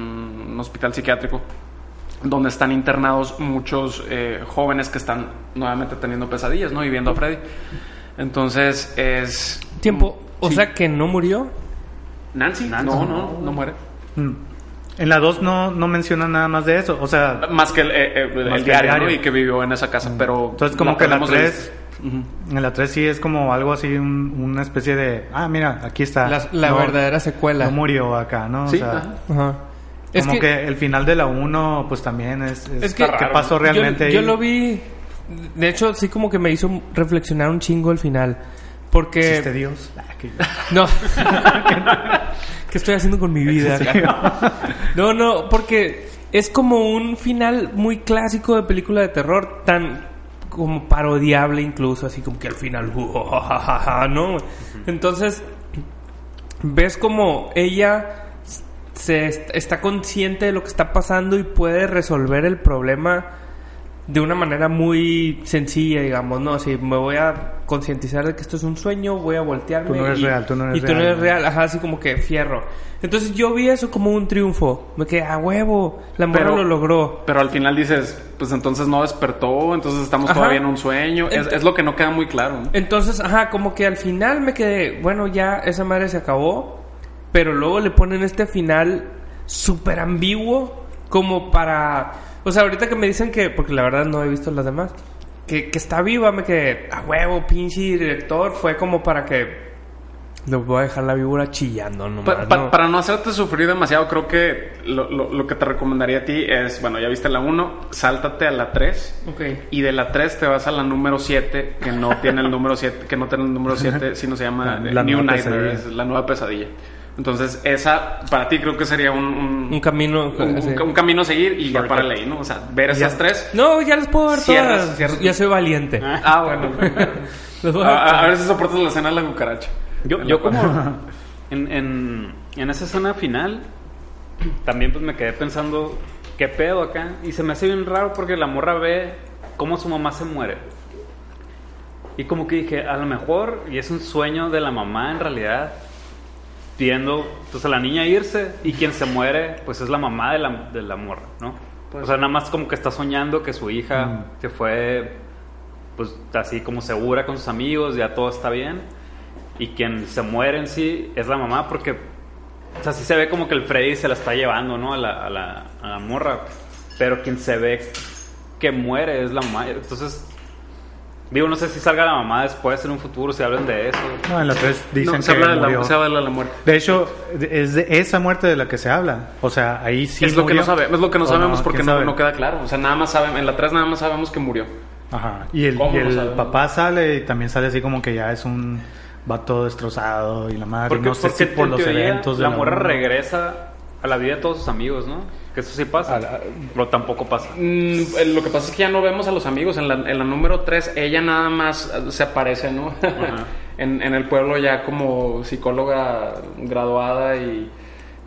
un hospital psiquiátrico donde están internados muchos eh, jóvenes que están nuevamente teniendo pesadillas, ¿no? Y viendo a Freddy. Entonces es... Tiempo. O Sí. sea que no murió. Nancy, Nancy. no, no, no muere. Mm. En la 2 no, no mencionan nada más de eso. O sea, Más que el, eh, eh, el Más el diario, ¿no? diario. Y que vivió en esa casa, pero... entonces como que la perdemos de 3... vista. Ujú. En la 3 sí es como algo así, un- una especie de... Ah, mira, aquí está. La, la No- verdadera secuela. No murió acá, ¿no? Sí, o sea, ajá. Ajá. Es como que, que, el final de la 1 pues también es... Es, Es que- ¿Qué pasó realmente yo, yo ahí? lo vi. De hecho, sí como que me hizo reflexionar un chingo el final. Porque... ¿Existe Dios? No. ¿Qué estoy haciendo con mi vida? No, no, porque es como un final muy clásico de película de terror, tan como parodiable incluso, así como que al final, ¿no? Entonces, ves como ella se est- está consciente de lo que está pasando y puede resolver el problema de una manera muy sencilla, digamos, ¿no? Así, me voy a concientizar de que esto es un sueño, voy a voltearme. Tú no eres y, real, tú no eres y tú no real, eres real, ajá, así como que fierro. Entonces yo vi eso como un triunfo. Me quedé, a huevo, la morra Pero- lo logró. Pero al final dices, pues entonces no despertó, entonces estamos Ajá. todavía en un sueño. Es, es lo que no queda muy claro. ¿no? Entonces, ajá, como que al final me quedé, bueno, ya esa madre se acabó, pero luego le ponen este final súper ambiguo como para... O sea, ahorita que me dicen que, porque la verdad no he visto las demás, que, que está viva, me quedé, a huevo, pinche director, fue como para que... Le voy a dejar la víbora chillando nomás, Pa- pa- ¿no? Para no hacerte sufrir demasiado, creo que lo, lo- lo que te recomendaría a ti es, bueno, ya viste la 1, sáltate a la 3. Ok. Y de la 3 te vas a la número 7, que no tiene el número 7, que no tiene el número 7, sino se llama La- la New Nightmare, es la nueva pesadilla. Entonces, esa para ti creo que sería un, un, Un camino... un- así. un camino a seguir y ya para ahí, ¿no? O sea, ver esas tres. No, ya las puedo ver Cierras, todas. cierras. Ya soy valiente. Ah, bueno. Las voy a ver a, ver si soportas la escena de la cucaracha. Yo, yo como en, en, en esa escena final también pues me quedé pensando qué pedo acá y se me hace bien raro porque la morra ve cómo su mamá se muere y como que dije a lo mejor y es un sueño de la mamá en realidad viendo pues a la niña irse y quien se muere pues es la mamá de la, de la morra ¿no? o sea nada más como que está soñando que su hija se fue pues así como segura con sus amigos ya todo está bien. Y quien se muere en sí es la mamá porque o sea sí se ve como que el Freddy se la está llevando no a la, a la, a la morra. Pero quien se ve que muere es la mamá entonces digo no sé si salga la mamá después en un futuro si hablan de eso No, en la 3 dicen No, se que habla de la, murió. se habla de la muerte. De hecho, es de esa muerte de la que se habla. O sea, ahí sí es lo que murió. no sabemos, es lo que no ¿O sabemos porque ¿Quién no, queda claro. O sea, nada más sabemos, en la 3 nada más sabemos que murió. Ajá. Y el, papá sale y también sale así como que ya es un vato destrozado y la madre. porque, no sé porque si por los teoría eventos de la morra uno- regresa a la vida de todos sus amigos no que eso sí pasa A la- pero tampoco pasa Mm, lo que pasa es que ya no vemos a los amigos. En la, en la número 3, ella nada más eh, se aparece, ¿no? en, en el pueblo ya como psicóloga graduada y,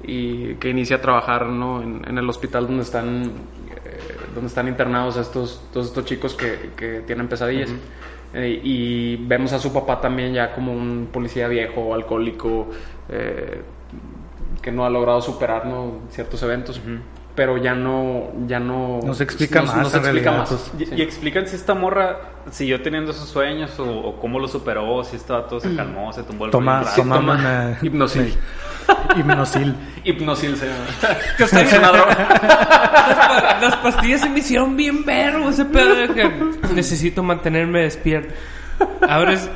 y que inicia a trabajar, ¿no? En, en el hospital donde están, eh, donde están internados estos, todos estos chicos que, que tienen pesadillas. Eh, y vemos a su papá también ya como un policía viejo, alcohólico, eh, que no ha logrado superar ¿no? ciertos eventos. Pero ya no, ya no... No se explica más, no se en explica realidad, más. pues. Y, y explican si esta morra siguió teniendo esos sueños o, o cómo lo superó, si estaba todo se calmó, se tumbó el Toma, rollo. toma, toma una- hipnosil. hipnosil. Hipnosil se llama. Es. Las, las pastillas se me hicieron bien verbo ese pedo de que necesito mantenerme despierto. Abres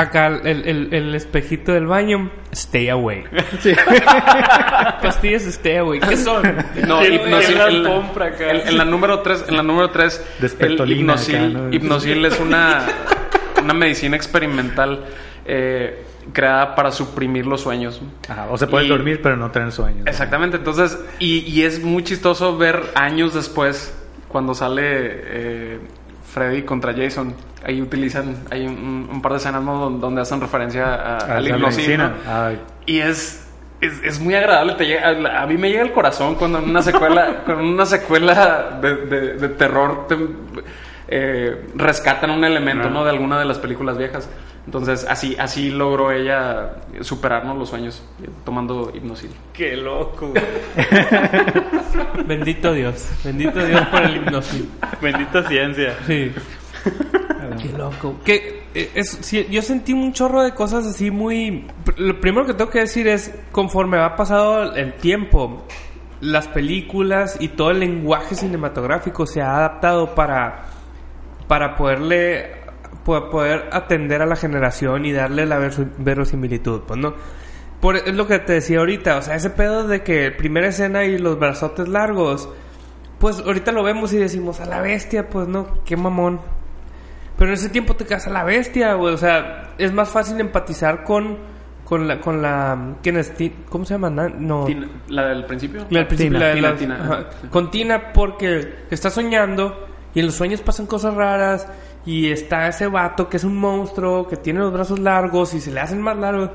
acá el, el- el espejito del baño. Stay away. Pastillas stay away. ¿Qué son? No, ¿Quién- hipnosil. compra acá? en- la número 3, en la número 3, el hipnosil, acá, ¿no? hipnosil es una, una medicina experimental eh, creada para suprimir los sueños. Ajá, o se puede Y- dormir pero no tener sueños. ¿no? Exactamente, entonces, y, y es muy chistoso ver años después, cuando sale eh, Freddy contra Jason, ahí utilizan, hay un, un par de escenas donde hacen referencia a, A al Y es es, es muy agradable. Te llega, a, a mí me llega el corazón cuando en una secuela, con una secuela de, de- de terror te, eh, rescatan un elemento, ¿no? De alguna de las películas viejas. Entonces, así, así logró ella superarnos los sueños tomando hipnosil. Qué loco, güey. Bendito Dios. Bendito Dios por el hipnosis. Bendita ciencia. Sí. Qué loco. Que eh, es, sí, yo sentí un chorro de cosas así muy. Lo primero que tengo que decir es, conforme va pasado el tiempo, las películas y todo el lenguaje cinematográfico se ha adaptado para, para poderle po- poder atender a la generación y darle la verosimilitud, pues no. Por, es lo que te decía ahorita, o sea, ese pedo de que primera escena y los brazotes largos, pues ahorita lo vemos y decimos, a la bestia, pues no, qué mamón. Pero en ese tiempo te quedas a la bestia, güey. O sea, es más fácil empatizar con, con la, con la, ¿quién es? ¿Cómo se llama? No. Tina- ¿La del principio? La del principio, Tina, la de Tina, Tina, ajá. Con Tina porque está soñando y en los sueños pasan cosas raras y está ese vato que es un monstruo, que tiene los brazos largos y se le hacen más largos.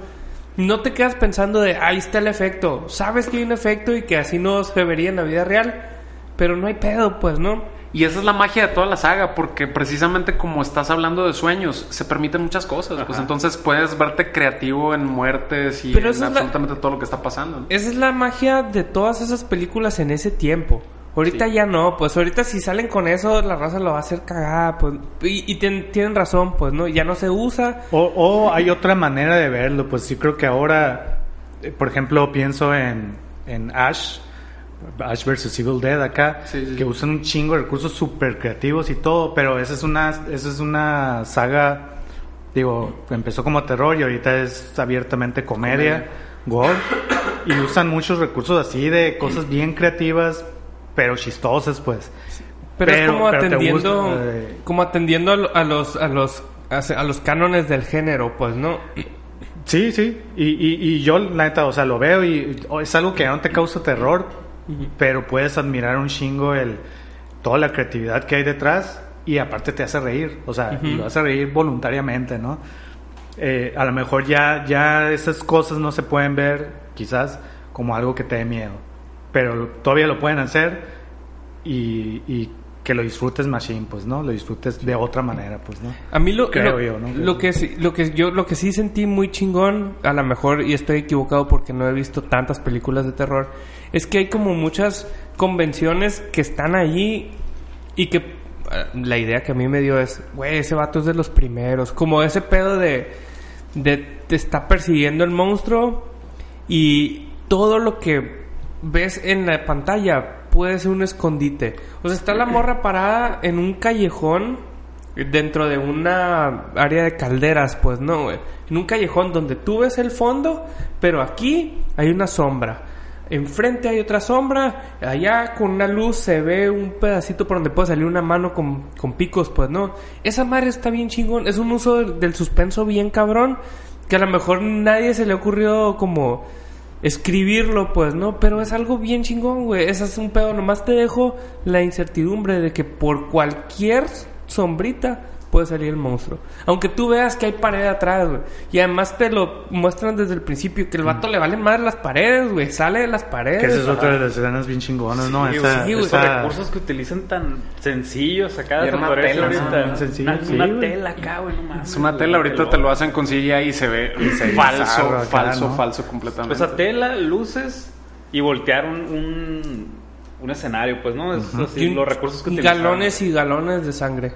No te quedas pensando de, ahí está el efecto. Sabes que hay un efecto y que así no se vería en la vida real, pero no hay pedo, pues, ¿no? Y esa es la magia de toda la saga, porque precisamente como estás hablando de sueños, se permiten muchas cosas. Pues entonces puedes verte creativo en muertes y Pero en la- absolutamente todo lo que está pasando. Esa es la magia de todas esas películas en ese tiempo. Ahorita ya no, pues ahorita si salen con eso, la raza lo va a hacer cagada, pues. Y, y tien- tienen razón, pues, ¿no? Ya no se usa. O, o hay otra manera de verlo, pues sí creo que ahora, eh, por ejemplo, pienso en, en Ash, Ash vs. Evil Dead acá, Sí, sí, que sí. usan un chingo de recursos súper creativos y todo, pero esa es una, esa es una saga, digo, empezó como terror y ahorita es abiertamente comedia, gore, y usan muchos recursos así de cosas bien creativas, pero chistosas, pues. Pero, es Pero- como pero atendiendo, gusta, eh. como atendiendo a, lo- a los, a los, a, los cánones del género, pues, ¿no? Sí, sí. Y, y, y yo, la neta, o sea, lo veo y es algo que no te causa terror, pero puedes admirar un chingo el, toda la creatividad que hay detrás y aparte te hace reír. O sea, y lo hace reír voluntariamente, ¿no? Eh, a lo mejor ya, ya esas cosas no se pueden ver, quizás, como algo que te dé miedo. Pero todavía lo pueden hacer y, y que lo disfrutes machine, pues, ¿no? Lo disfrutes de otra manera, pues, ¿no? A mí lo, Creo lo, yo, ¿no? lo que sí- lo que yo lo que sí sentí muy chingón, a lo mejor y estoy equivocado porque no he visto tantas películas de terror, es que hay como muchas convenciones que están allí y que eh, la idea que a mí me dio es, güey, ese vato es de los primeros, como ese pedo de de te está persiguiendo el monstruo y todo lo que ves en la pantalla puede ser un escondite. O sea, está la morra parada en un callejón dentro de una área de calderas, pues no, güey. En un callejón donde tú ves el fondo, pero aquí hay una sombra. Enfrente hay otra sombra, allá con una luz se ve un pedacito por donde puede salir una mano con, con picos, pues no. Esa madre está bien chingón, es un uso del, del suspenso bien cabrón, que a lo mejor nadie se le ocurrió como escribirlo, pues, ¿no? Pero es algo bien chingón, güey. Ese es un pedo. Nomás te dejo la incertidumbre de que por cualquier sombrita puede salir el monstruo. Aunque tú veas que hay pared atrás, güey. Y además te lo muestran desde el principio, que el vato le valen más las paredes, güey. Sale de las paredes. Que esa es otra de las escenas bien chingonas, ¿no? Sí, Esa, güey, esa- Esos recursos que utilizan tan sencillos acá. Y te una tela, Una, sí, una tela acá, güey, no mames. Es una tela, ahorita te lo hacen con CGI y se ve falso, acá, falso, ¿no? falso completamente. O sea, tela, luces y voltear un, un, un escenario, pues, ¿no? Es así, Y los recursos que utilizan. Galones y galones de sangre.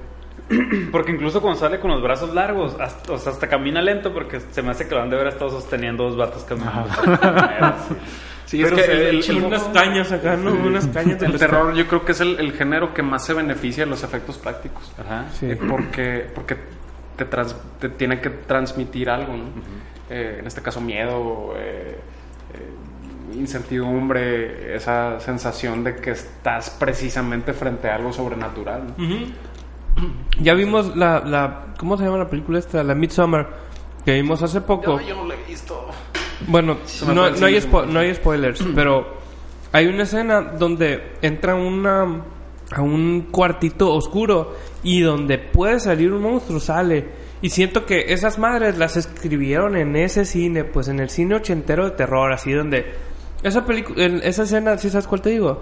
Porque incluso cuando sale con los brazos largos, hasta, o sea, hasta camina lento porque se me hace que lo han de haber estado sosteniendo dos vatos caminando. Sí, Pero es que el, Unas cañas acá, ¿no? Unas cañas de el terror yo creo que es el, el género que más se beneficia de los efectos prácticos. Ajá. Sí. Eh, porque porque te, trans- te tiene que transmitir algo, ¿no? Eh, en este caso miedo, eh, eh, incertidumbre, esa sensación de que estás precisamente frente a algo sobrenatural. ¿no? Ujú. Ya vimos la, la... ¿Cómo se llama la película esta? La Midsommar. Que vimos hace poco. yo no lo he visto. Bueno, no, no, hay spo- no hay spoilers, pero hay una escena donde entra una a un cuartito oscuro y donde puede salir un monstruo, sale. Y siento que esas madres las escribieron en ese cine, pues en el cine ochentero de terror, así donde... Esa película, esa escena, ¿sí sabes cuál te digo?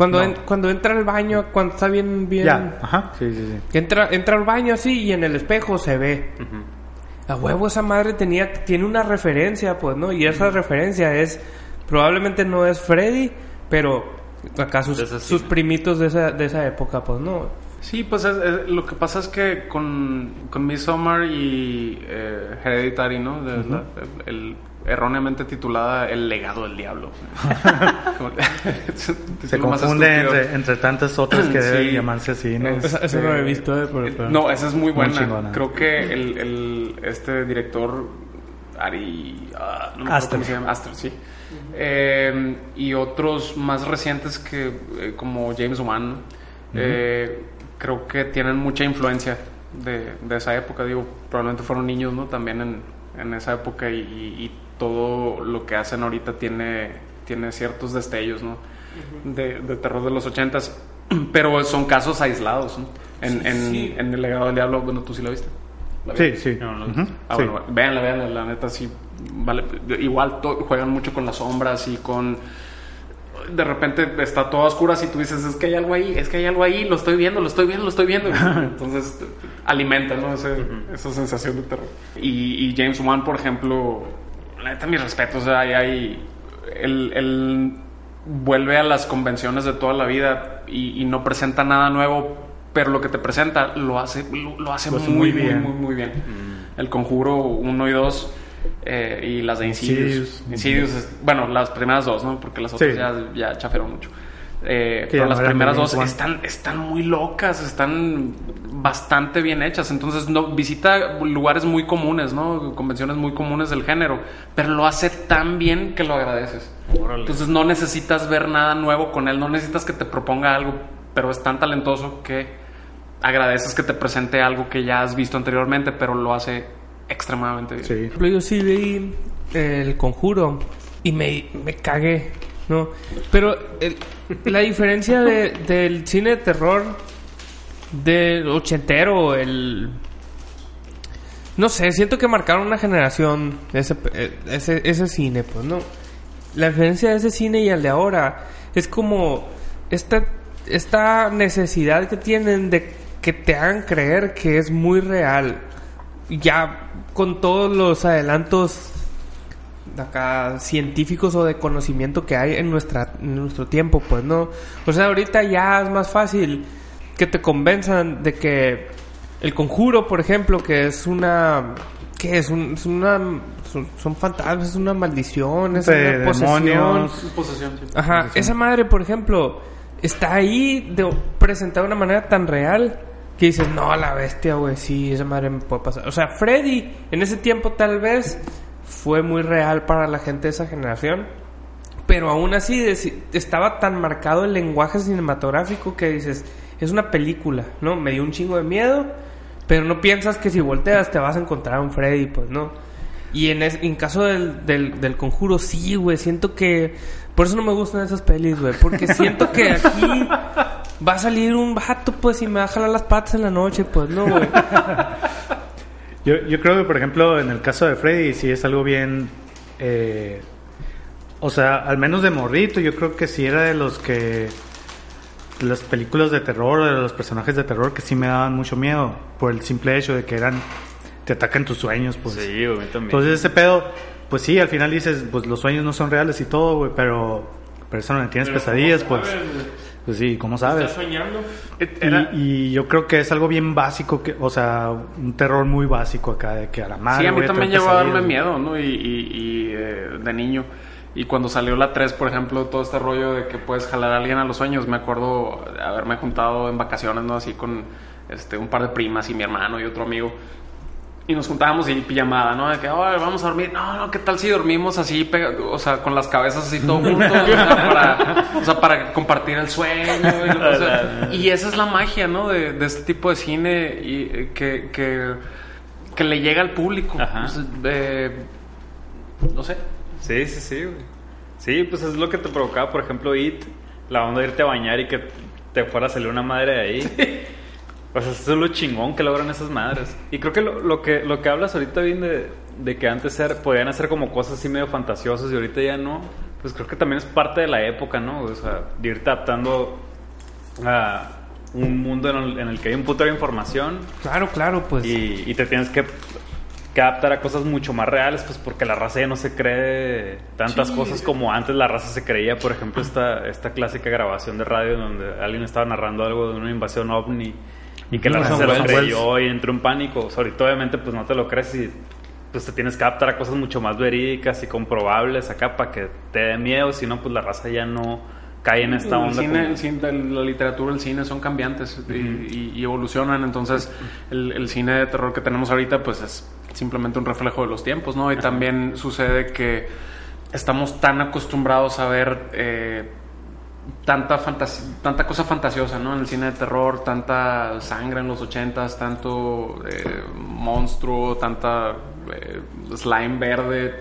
Cuando, No. en- cuando entra al baño, cuando está bien, bien... Ya, ajá, sí, sí, sí. Entra, entra al baño así y en el espejo se ve. A huevo esa madre tenía, tiene una referencia, pues, ¿no? Y esa referencia es, probablemente no es Freddy, pero acá sus, sus primitos de esa, de esa época, pues, ¿no? Sí, pues es- es- lo que pasa es que con, con Midsommar y eh, Hereditary, ¿no? De la- el, el- erróneamente titulada El legado del diablo. Se confunde entre, entre tantas otras que deben Sí. llamarse así, ¿no? Es- Esa, esa no la he visto, eh, pero- pero- No, esa es muy buena. Creo que el, el- este director Ari ah, no me acuerdo Aster. cómo se llama, Aster, sí. Eh, y otros más recientes que eh, como James Wan, eh, creo que tienen mucha influencia de, de esa época. Digo, probablemente fueron niños, ¿no? También en, en esa época y, y- y todo lo que hacen ahorita tiene, tiene ciertos destellos, ¿no? de, de terror de los ochentas, pero son casos aislados, ¿no? En, en, Sí. en El legado del diablo, bueno, tú sí lo viste. ¿La Sí, sí. No, no. Ujú, Ah, sí. bueno, véanla, véanla, la neta sí, vale. Igual to- juegan mucho con las sombras y con... De repente está todo a oscuras y tú dices, es que hay algo ahí, es que hay algo ahí, lo estoy viendo, lo estoy viendo, lo estoy viendo. Entonces alimenta, ¿no? Ese- Esa sensación de terror. Y, y James Wan, por ejemplo, la neta, mis respetos, o sea, hay... hay él, él vuelve a las convenciones de toda la vida y, y no presenta nada nuevo, pero lo que te presenta lo hace, lo, lo hace Lo hace muy, muy muy, bien. muy, muy bien. El Conjuro 1 y 2 eh, y las de Insidious. Insidious. Insidious, es- bueno, las primeras dos, ¿no? Porque las otras Sí. ya, ya mucho. Eh, pero las primeras dos están, están muy locas, están bastante bien hechas. Entonces no, visita lugares muy comunes, ¿no? Convenciones muy comunes del género, pero lo hace tan bien que lo agradeces. Órale. Entonces no necesitas ver nada nuevo con él, no necesitas que te proponga algo, pero es tan talentoso que agradeces que te presente algo que ya has visto anteriormente, pero lo hace extremadamente bien. Sí. Yo sí vi El Conjuro y me, me cagué, ¿no? Pero la diferencia de- del cine de terror del ochentero, el... No sé, siento que marcaron una generación ese, eh, ese, ese cine, pues, ¿no? La diferencia de ese cine y el de ahora es como esta, esta necesidad que tienen de que te hagan creer que es muy real ya con todos los adelantos acá científicos o de conocimiento que hay en nuestra en nuestro tiempo pues no o sea ahorita ya es más fácil que te convenzan de que el conjuro por ejemplo que es una que es, un, es una son, son fantasmas es una maldición es De una posesión demonios. Posesión, sí. Ajá, esa madre, por ejemplo, está ahí de, presentada de una manera tan real que dices, no, la bestia, güey, sí, esa madre me puede pasar. O sea, Freddy en ese tiempo tal vez fue muy real para la gente de esa generación, pero aún así estaba tan marcado el lenguaje cinematográfico que dices, es una película, ¿no? Me dio un chingo de miedo, pero no piensas que si volteas te vas a encontrar un Freddy, pues no. Y en, en caso del, del, del conjuro, sí, güey, siento que... Por eso no me gustan esas pelis, güey, porque siento que aquí va a salir un vato, pues, y me va a jalar las patas en la noche, pues, no, güey. Yo, yo creo que, por ejemplo, en el caso de Freddy, sí es algo bien. eh, o sea, al menos de morrito, yo creo que sí era de los que. Las películas de terror, de los personajes de terror que sí me daban mucho miedo. Por el simple hecho de que eran. Te atacan tus sueños, pues. Sí, güey, también. Entonces, ese pedo. Pues sí, al final dices, pues los sueños no son reales y todo, güey, pero. Pero eso no tienes pesadillas, pues. Pues sí, ¿cómo sabes? soñando? Era- Y, y yo creo que es algo bien básico, que, o sea, un terror muy básico acá, de que a la madre. Sí, a mí también llegó a darme miedo, ¿no? Y, y- y, eh, de niño. Y cuando salió la 3, por ejemplo, todo este rollo de que puedes jalar a alguien a los sueños, me acuerdo haberme juntado en vacaciones, ¿no? Así con este, un par de primas y mi hermano y otro amigo. Y nos juntábamos y pijamada, ¿no? De que, "Oye, vamos a dormir. No, no, ¿qué tal si dormimos así, o sea, con las cabezas así todo juntos? o, sea, para, o sea, para compartir el sueño. Y, lo- o sea, y esa es la magia, ¿no? De, de este tipo de cine y, eh, que, que, que le llega al público. Ajá. Eh, no sé. Sí, sí, sí, güey. Sí, pues es lo que te provocaba, por ejemplo, It, la onda de irte a bañar y que te fuera a salir una madre de ahí. O sea, eso es lo chingón que logran esas madres. Y creo que lo, lo que lo que hablas ahorita bien de, de que antes ser, podían hacer como cosas así medio fantasiosas y ahorita ya no, pues creo que también es parte de la época, ¿no? O sea, de irte adaptando a un mundo en el, en el que hay un puto de información Claro, claro, pues. y, y te tienes que, que adaptar a cosas mucho más reales, pues porque la raza ya no se cree tantas Sí. cosas como antes la raza se creía. Por ejemplo, esta, esta clásica grabación de radio donde alguien estaba narrando algo de una invasión ovni y que la Orson raza se lo creyó y entró en pánico. O sea, ahorita obviamente pues no te lo crees y pues te tienes que adaptar a cosas mucho más verídicas y comprobables acá para que te dé miedo, si no pues la raza ya no cae en esta el onda. cine, como- el cine- la literatura, el cine son cambiantes y- y, y evolucionan. Entonces, el, el cine de terror que tenemos ahorita, pues es simplemente un reflejo de los tiempos, ¿no? Y también sucede que estamos tan acostumbrados a ver eh, tanta, tanta cosa fantasiosa, ¿no? En el cine de terror, tanta sangre en los ochentas, tanto eh, monstruo, tanta eh, slime verde,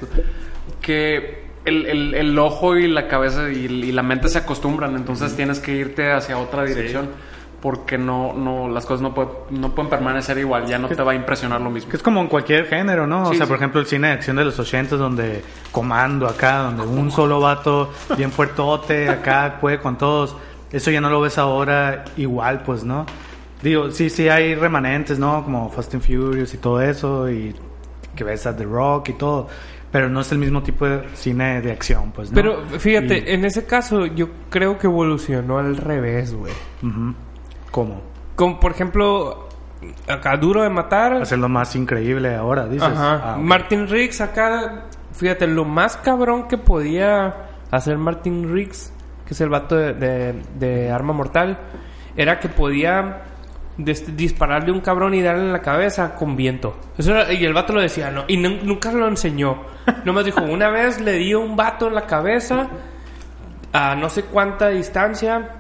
que el, el- el ojo y la cabeza y, y la mente se acostumbran, entonces tienes que irte hacia otra dirección. Porque no, no, las cosas no, puede- no pueden permanecer igual, ya no te va a impresionar lo mismo. Que es como en cualquier género, ¿no? o Sí, sea, sí. por ejemplo, el cine de acción de los 80 donde comando acá, donde un solo vato bien fuertote acá puede con todos. Eso ya no lo ves ahora igual, pues, ¿no? Digo, sí, sí hay remanentes, ¿no? Como Fast and Furious y todo eso y que ves a The Rock y todo, pero no es el mismo tipo de cine de acción, pues, ¿no? Pero fíjate, Y- en ese caso yo creo que evolucionó al revés, güey. Ujú. ¿Cómo? Como por ejemplo, acá Duro de Matar. Hacerlo más increíble ahora, dices. Ajá. Ah. Martin Riggs acá, fíjate, lo más cabrón que podía hacer Martin Riggs, que es el vato de, de- de Arma Mortal, era que podía dispararle a un cabrón y darle en la cabeza con viento. Eso era- y el vato lo decía, no, y nu- nunca lo enseñó. Nomás dijo, una vez le dio un vato en la cabeza a no sé cuánta distancia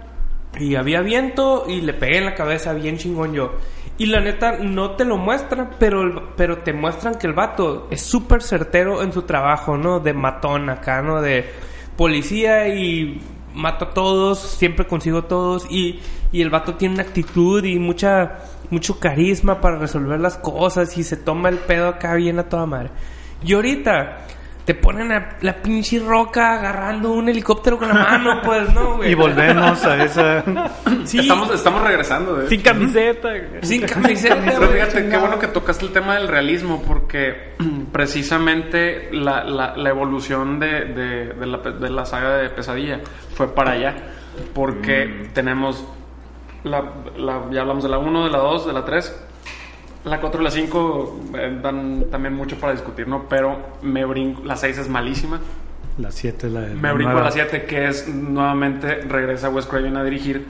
y había viento y le pegué en la cabeza bien chingón yo. Y la neta no te lo muestran, pero, pero te muestran que el vato es súper certero en su trabajo, ¿no? De matón acá, ¿no? De policía y mato a todos, siempre consigo todos y, y el vato tiene una actitud y mucha mucho carisma para resolver las cosas y se toma el pedo acá bien a toda madre. Y ahorita te ponen a la pinche roca agarrando un helicóptero con la mano, pues no, güey. Y volvemos a esa... Sí, Estamos, estamos regresando. de Sin camiseta. sin camiseta, Pero güey, fíjate, qué bueno que tocaste el tema del realismo, porque precisamente la, la- la evolución de, de- de la, de la saga de Pesadilla fue para allá. Porque tenemos, la, la- ya hablamos de la 1, de la 2, de la 3. La 4 y la 5 eh, dan también mucho para discutir, ¿no? Pero me brinco, la 6 es malísima. La 7 es la de... Me brinco a la 7, que es nuevamente regresa Wes Craven a dirigir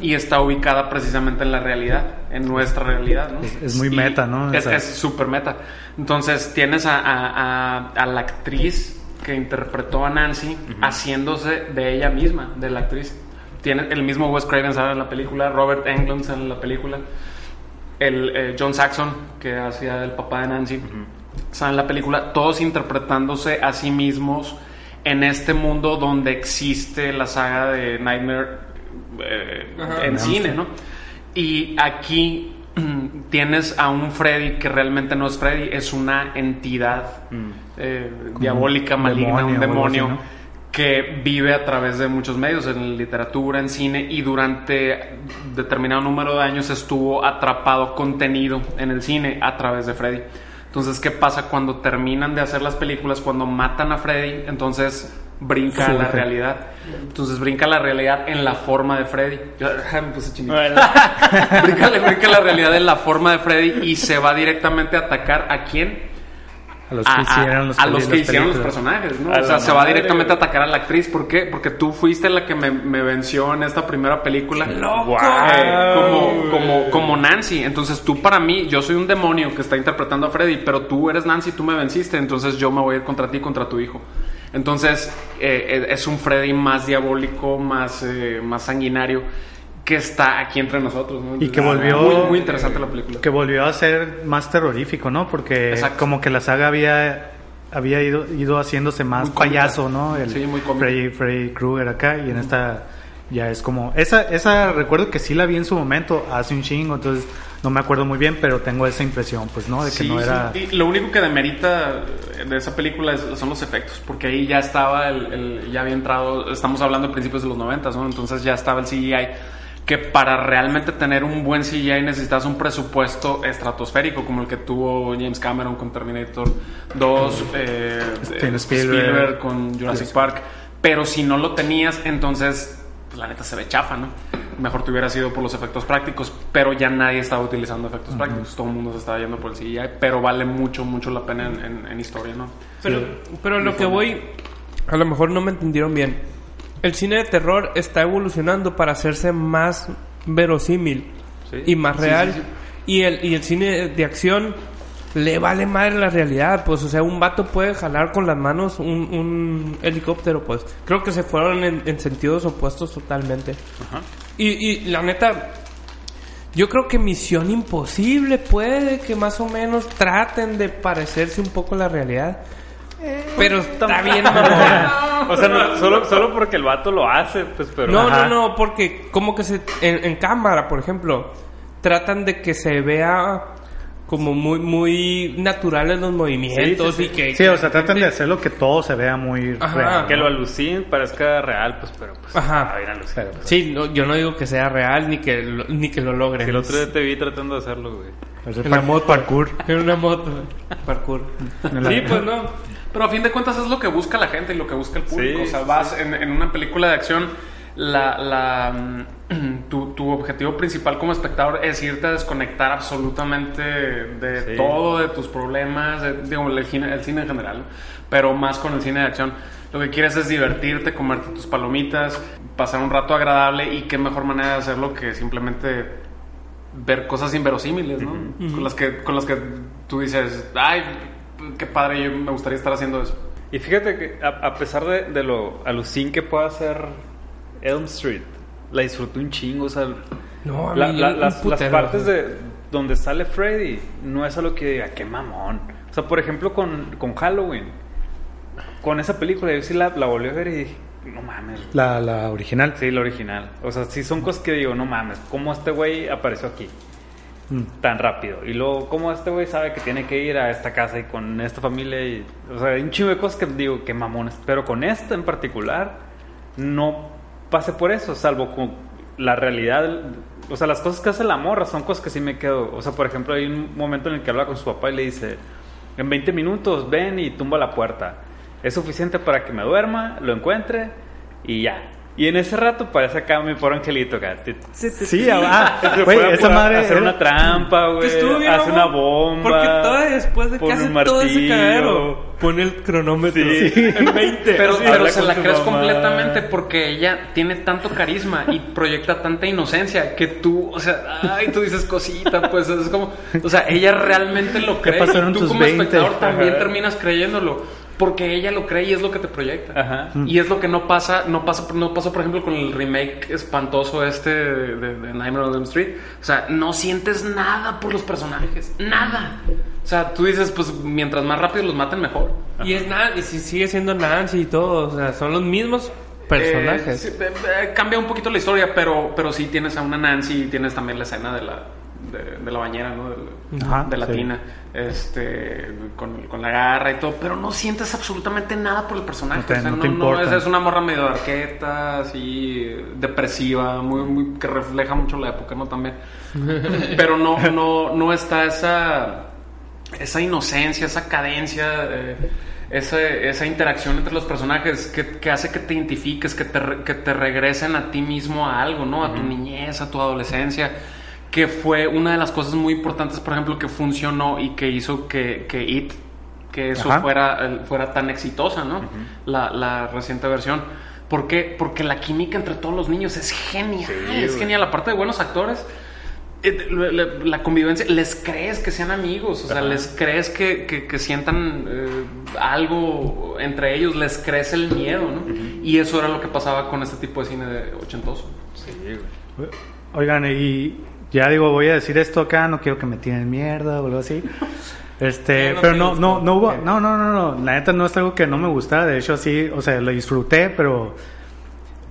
y está ubicada precisamente en la realidad, en nuestra realidad. ¿no? Es- es muy Y meta, ¿no? Es O sea- es súper meta. Entonces tienes a, a- a- a la actriz que interpretó a Nancy haciéndose de ella misma, de la actriz. Tiene el mismo Wes Craven sale en la película, Robert Englund sale en la película, el eh, John Saxon que hacía el papá de Nancy sale en la película, todos interpretándose a sí mismos en este mundo donde existe la saga de Nightmare eh, en cine, ¿no? Y aquí tienes a un Freddy que realmente no es Freddy, es una entidad eh, diabólica, un maligna, demonio un demonio así, ¿no? Que vive a través de muchos medios, en literatura, en cine, y durante determinado número de años estuvo atrapado contenido en el cine a través de Freddy. Entonces, ¿qué pasa cuando terminan de hacer las películas? Cuando matan a Freddy, entonces brinca a la realidad. Entonces brinca la realidad en la forma de Freddy. Me puse brinca, brinca la realidad en la forma de Freddy y se va directamente a atacar a quién? A los que a- hicieron los, a los que hicieron los personajes, ¿no? A O sea, se va directamente a atacar a la actriz. ¿Por qué? Porque tú fuiste la que me, me venció en esta primera película. loco! Eh, como, como, como Nancy. Entonces tú para mí, yo soy un demonio que está interpretando a Freddy, pero tú eres Nancy, tú me venciste, entonces yo me voy a ir contra ti, contra tu hijo. Entonces eh, es un Freddy más diabólico, más, eh, más sanguinario, que está aquí entre nosotros. ¿no? Y que volvió... Muy, muy interesante la película. Que volvió a ser más terrorífico, ¿no? Porque Exacto. como que la saga había había ido, ido haciéndose más Muy cómica. payaso, ¿no? El Sí, muy cómica. Freddy, Freddy Krueger acá y en esta ya es como... Esa, esa recuerdo que sí la vi en su momento, hace un chingo, entonces no me acuerdo muy bien, pero tengo esa impresión, pues, ¿no? De que Sí, no era... sí. Y lo único que demerita de esa película es- son los efectos, porque ahí ya estaba el, el- ya había entrado, estamos hablando de principios de los 90, ¿no? Entonces ya estaba el CGI que para realmente tener un buen CGI necesitas un presupuesto estratosférico como el que tuvo James Cameron con Terminator 2, eh, Steven eh, Spielberg. con Jurassic Park, pero si no lo tenías, entonces pues, la neta se ve chafa, ¿no? Mejor te hubiera sido por los efectos prácticos, pero ya nadie estaba utilizando efectos prácticos, todo el mundo se estaba yendo por el CGI, pero vale mucho, mucho la pena en, en- en historia, ¿no? Pero, pero lo que voy, a lo mejor no me entendieron bien. El cine de terror está evolucionando para hacerse más verosímil Sí. y más real. sí, sí. Y, el, y el cine de acción le vale madre la realidad. Pues, o sea, un vato puede jalar con las manos un, un helicóptero, pues. Creo que se fueron en, en sentidos opuestos totalmente. Y, y la neta, yo creo que Misión Imposible puede que más o menos traten de parecerse un poco a la realidad. Pero está bien, mamón. O sea, no, solo, solo porque el vato lo hace, pues, pero... No, Ajá. no, no, porque como que se en, en cámara, por ejemplo, tratan de que se vea como muy muy naturales los movimientos Sí, sí, sí. y que Sí, o sea, tratan de hacerlo que todo se vea muy Ajá. real. Que lo alucin, parezca real, pues, pero pues... Ajá. alucin. Pero, pues, Sí, no, yo no digo que sea real ni que lo, ni que lo logren. Si el otro día te vi tratando de hacerlo, güey. hacer En la moto. parkour. En una moto, parkour. Sí, pues no. Pero a fin de cuentas es lo que busca la gente y lo que busca el público. Sí, o sea, vas en, en una película de acción, la, la, mm, tu, tu objetivo principal como espectador es irte a desconectar absolutamente de Sí. todo, de tus problemas, de- digo, el, cine- el cine en general, pero más con el cine de acción. Lo que quieres es divertirte, comerte tus palomitas, pasar un rato agradable y qué mejor manera de hacerlo que simplemente ver cosas inverosímiles, ¿no? con, las que, con las que tú dices, ay, qué padre, yo me gustaría estar haciendo eso. Y fíjate que a, a pesar de, de lo alucin que pueda hacer Elm Street, la disfruté un chingo, o sea... No, a la- mí la- un las, partes de donde sale Freddy no es algo que diga, qué mamón. O sea, por ejemplo, con, con Halloween, con esa película, yo sí la, la volví a ver y dije, no mames. La, la original. Sí, la original. O sea, sí son cosas que digo, no mames, ¿cómo este güey apareció aquí Mm. tan rápido? Y luego, ¿cómo este güey sabe que tiene que ir a esta casa y con esta familia? Y, o sea, hay un chingo de cosas que digo, qué mamones. Pero con esta en particular, no pase por eso, salvo con la realidad. O sea, las cosas que hace la morra son cosas que sí me quedo. O sea, por ejemplo, hay un momento en el que habla con su papá y le dice, en 20 minutos ven y tumba la puerta. Es suficiente para que me duerma, lo encuentre y ya. Y en ese rato parece acá mi pobre angelito acá. Sí, ah, güey, esa madre hacer una trampa, güey. Hace una bomba. Porque todavía después de que hace un todo ese cagadero, pone el cronómetro Sí. en 20. Pero, se la crees mamá. completamente porque ella tiene tanto carisma y proyecta tanta inocencia que tú, o sea, ay, tú dices cosita, pues es como, o sea, ella realmente lo cree y tú como 20? espectador también terminas creyéndolo porque ella lo cree y es lo que te proyecta. Ajá. Y es lo que no pasa, no pasa, no pasó por ejemplo con el remake espantoso este de, de, de Nightmare on Elm Street. O sea, no sientes nada por los personajes, nada. O sea, tú dices, pues mientras más rápido los maten mejor. Y es Nancy, si sigue siendo Nancy y todo, o sea, son los mismos personajes. Eh, sí, eh, eh, cambia un poquito la historia, pero, pero sí tienes a una Nancy y tienes también la escena de la, de, de la bañera, ¿no? Ajá, de la sí. tina, este, con, con la garra y todo, pero no sientes absolutamente nada por el personaje. O sea, no no, te no importa. es, es una morra medio arqueta, así, depresiva, muy, muy, que refleja mucho la época, ¿no? También. pero no, no, no está esa esa inocencia, esa cadencia, eh, esa, esa interacción entre los personajes que, que hace que te identifiques, que te, que te regresen a ti mismo a algo, ¿no? A tu niñez, a tu adolescencia, que fue una de las cosas muy importantes, por ejemplo, que funcionó y que hizo que, que It, que eso Ajá. fuera, eh, fuera tan exitosa, ¿no? la, la reciente versión. ¿Por qué? Porque la química entre todos los niños es genial, es genial. Aparte de buenos actores, eh, la, convivencia, les crees que sean amigos, o sea, Ajá. les crees que, que- que sientan eh, algo entre ellos, les crees el miedo, ¿no? Y eso era lo que pasaba con este tipo de cine de ochentoso. Sí, güey. Oigan, y ya digo, voy a decir esto acá, no quiero que me tiren mierda o algo así. Este, no pero no, gustó. no, no hubo, no, no, no, no, la neta no es algo que no me gustara, de hecho sí, o sea, lo disfruté, pero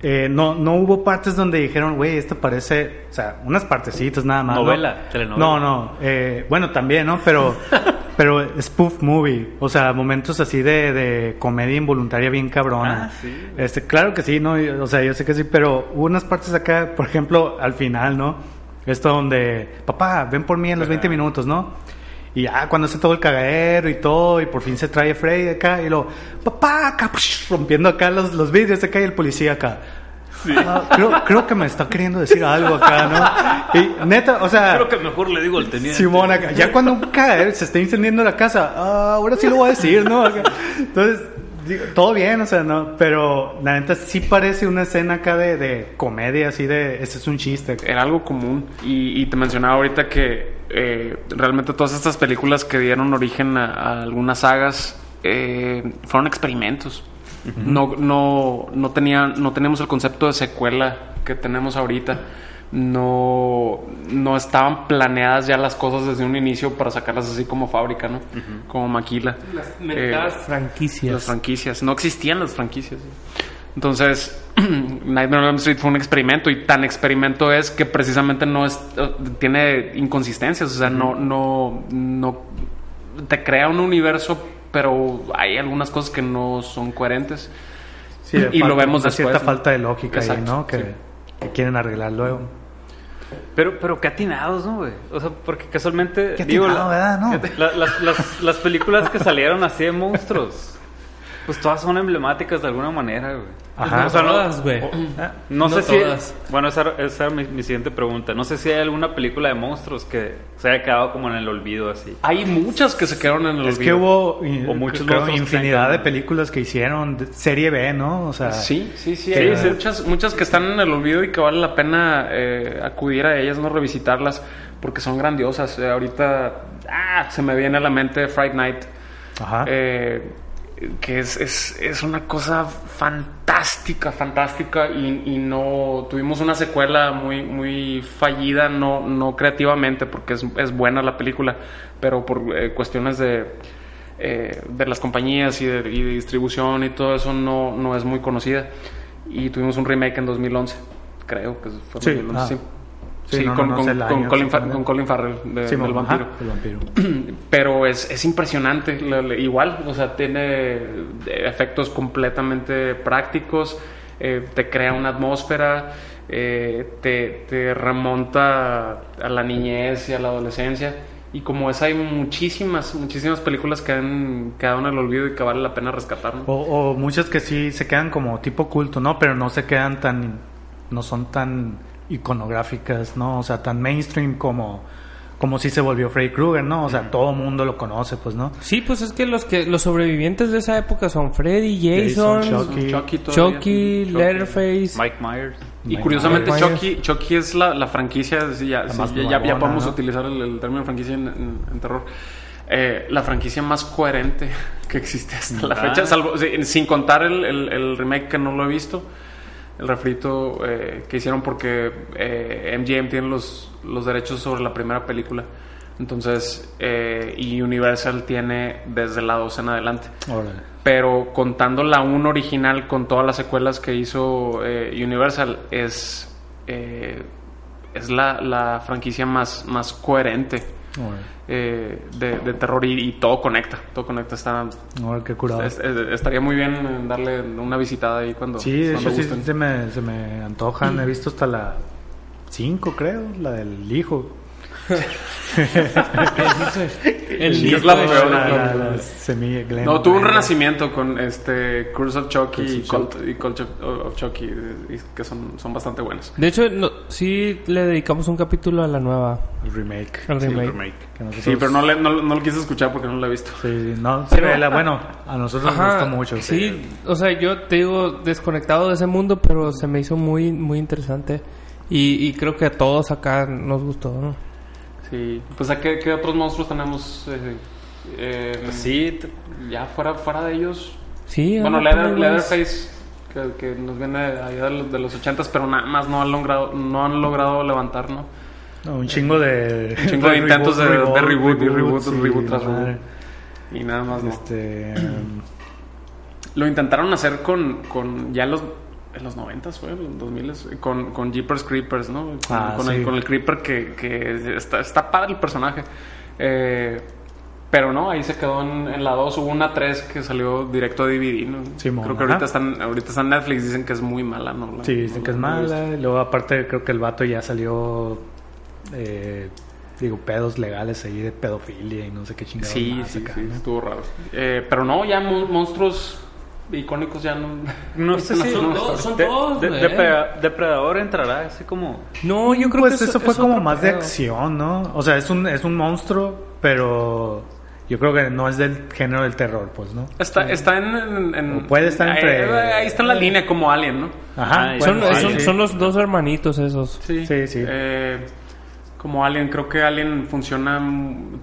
eh, no, no hubo partes donde dijeron, güey, esto parece, o sea, unas partecitas nada más. ¿no? Novela, telenovela. No, no, eh, bueno, también, ¿no? Pero, pero spoof movie, o sea, momentos así de, de comedia involuntaria bien cabrona. Ah, sí. Este, claro que sí, ¿no? O sea, yo sé que sí, pero hubo unas partes acá, por ejemplo, al final, ¿no? Esto donde, papá, ven por mí en los 20 minutos, ¿no? Y ya cuando hace todo el cagadero y todo, y por fin se trae Freddy acá, y lo, papá, acá, psh, rompiendo acá los, los vidrios acá y el policía acá. Ah, creo, creo que me está queriendo decir algo acá, ¿no? Y neta, o sea, Creo que mejor le digo al teniente. Simón acá, ya cuando un cagadero se está incendiando la casa, ah, ahora sí lo voy a decir, ¿no? Entonces, digo, todo bien, o sea, no, pero la neta sí parece una escena acá de, de comedia, así de, ese es un chiste. Era algo común. Y, y te mencionaba ahorita que eh, realmente todas estas películas que dieron origen a, a algunas sagas eh, fueron experimentos. No, no, no, tenía, no teníamos el concepto de secuela que tenemos ahorita. No, no estaban planeadas ya las cosas desde un inicio para sacarlas así como fábrica, ¿no? Como maquila. Las mentadas Eh, franquicias. las franquicias. No existían las franquicias. Entonces, Nightmare on Elm Street fue un experimento y tan experimento es que precisamente no es, eh, tiene inconsistencias. O sea, no, no, no te crea un universo, pero hay algunas cosas que no son coherentes. Sí, y falta- lo vemos después. cierta ¿no? falta de lógica ahí, ¿no? Que, sí. Que quieren arreglar luego. Pero, pero qué atinados, ¿no, güey? O sea, porque casualmente. Qué digo, atinado, ¿verdad? No. la- las, las, las películas que salieron así de monstruos, pues todas son emblemáticas de alguna manera, güey. Ajá. O sea, no- todas, güey. No, No sé si. todas. Bueno, esa, esa era mi, mi siguiente pregunta. No sé si hay alguna película de monstruos que se haya quedado como en el olvido así. Hay muchas que se quedaron en el Es que olvido. hubo O muchos creo, monstruos que infinidad de películas que hicieron, de- serie B, ¿no? O sea, Sí, sí, sí. Sí, Hay sí. Muchas, muchas que están en el olvido y que vale la pena eh, acudir a ellas, no revisitarlas, porque son grandiosas. Eh, ahorita ah, se me viene a la mente Fright Night, ajá. eh, que es, es, es una cosa fantástica, fantástica, y, y no tuvimos una secuela muy, muy fallida, no, no creativamente, porque es, es buena la película, pero por eh, cuestiones de, eh, de las compañías y de, y de distribución y todo eso no, no es muy conocida. Y tuvimos un remake en 2011, creo que fue en Sí, 2011, ah. sí. Sí, no, con, no, no con- sé el con año, Colin, con Farrell de- Sí, del ajá, vampiro el vampiro. pero es, es impresionante, igual, o sea, tiene eh, efectos completamente prácticos, eh, te crea una atmósfera, eh, te, te remonta a la niñez y a la adolescencia. Y como es, hay muchísimas, muchísimas películas que han quedado en el olvido y que vale la pena rescatar. O, o muchas que sí se quedan como tipo culto, ¿no? Pero no se quedan tan, no son tan iconográficas, ¿no? O sea, tan mainstream como, como si se volvió Freddy Krueger, ¿no? O sea, todo mundo lo conoce, pues, ¿no? Sí, pues es que los que los sobrevivientes de esa época son Freddy, Jason, Jason, Chucky, Chucky. todavía. Leatherface. Mike Myers. Y curiosamente Myers. Chucky, Chucky es la, la franquicia, sí, ya, sí, ya, ya- ya nuevona, podemos ¿no? utilizar el, el término franquicia en, en- en terror. Eh, la franquicia más coherente que existe hasta la Ah. fecha, salvo, sin contar el, el- el remake que no lo he visto, el refrito eh, que hicieron porque eh, MGM tiene los, los derechos sobre la primera película. Entonces, eh, y Universal tiene desde la 2 en adelante Órale. pero contando la 1 original con todas las secuelas que hizo eh, Universal es eh, es la, la franquicia más, más coherente Eh, de, de terror y, y todo conecta todo conecta está qué curado. es- es- estaría muy bien darle una visitada ahí cuando, Sí, de hecho sí se me, se me antojan. He visto hasta la 5, creo, la del hijo. El Sí, la de- peor, la, la- la- la semilla, Glenn no, tuvo un renacimiento con este Curse of Chucky y Cult, y Cult of Chucky y que son, son bastante buenos De hecho, no, sí le dedicamos un capítulo a la nueva, El remake. al Sí, el remake. remake. Nosotros- sí pero no, le- no, no lo quise escuchar porque no lo he visto Sí, sí, no, se ve la- bueno, a nosotros nos Ajá, gusta mucho. sí, o sea, yo te digo desconectado de ese mundo, pero se me hizo muy, muy interesante. Y, y creo que a todos acá nos gustó, ¿no? Sí, pues ¿a qué, qué otros monstruos tenemos? Eh, eh, Pues sí, ya fuera, fuera de ellos. Sí, bueno, Leather-. Leatherface, que, que nos viene allá de los, de los 80s, pero nada más no han logrado, no han logrado levantar, ¿no? No, un chingo de... Un chingo de intentos de, de reboot, y reboot, sí, reboot tras madre. reboot. Y nada más no. Este... um, Lo intentaron hacer con, con ya los en los 90 fue, en los 2000 con, con Jeepers Creepers, ¿no? Con, Ah, con sí. el, con el Creeper que, que está, está padre el personaje. Eh, pero no, ahí se quedó en, en la 2. Hubo una 3 que salió directo a DVD, ¿no? Creo que ahorita están, ahorita está en Netflix, dicen que es muy mala, ¿no? La- Sí, dicen no- que es mala. Y luego, aparte, creo que el vato ya salió. eh, digo, pedos legales ahí de pedofilia y no sé qué chingados. Sí, más sí, acá, sí, ¿no? estuvo raro. Eh, pero no, ya mon- monstruos icónicos ya no. No sé si. son todos, son de- todos, de- güey. Depre- Depredador entrará así como. No, yo creo pues que eso, fue es como más de acción, ¿no? O sea, es un, es un monstruo, pero yo creo que no es del género del terror, pues, ¿no? Está, está en, en- puede estar ahí- entre- Ahí, está en la línea como Alien, ¿no? Ajá. Ah, Son, bueno, sí, son, sí. son los dos hermanitos esos. Sí, Sí, sí. Eh, como Alien, creo que Alien funciona,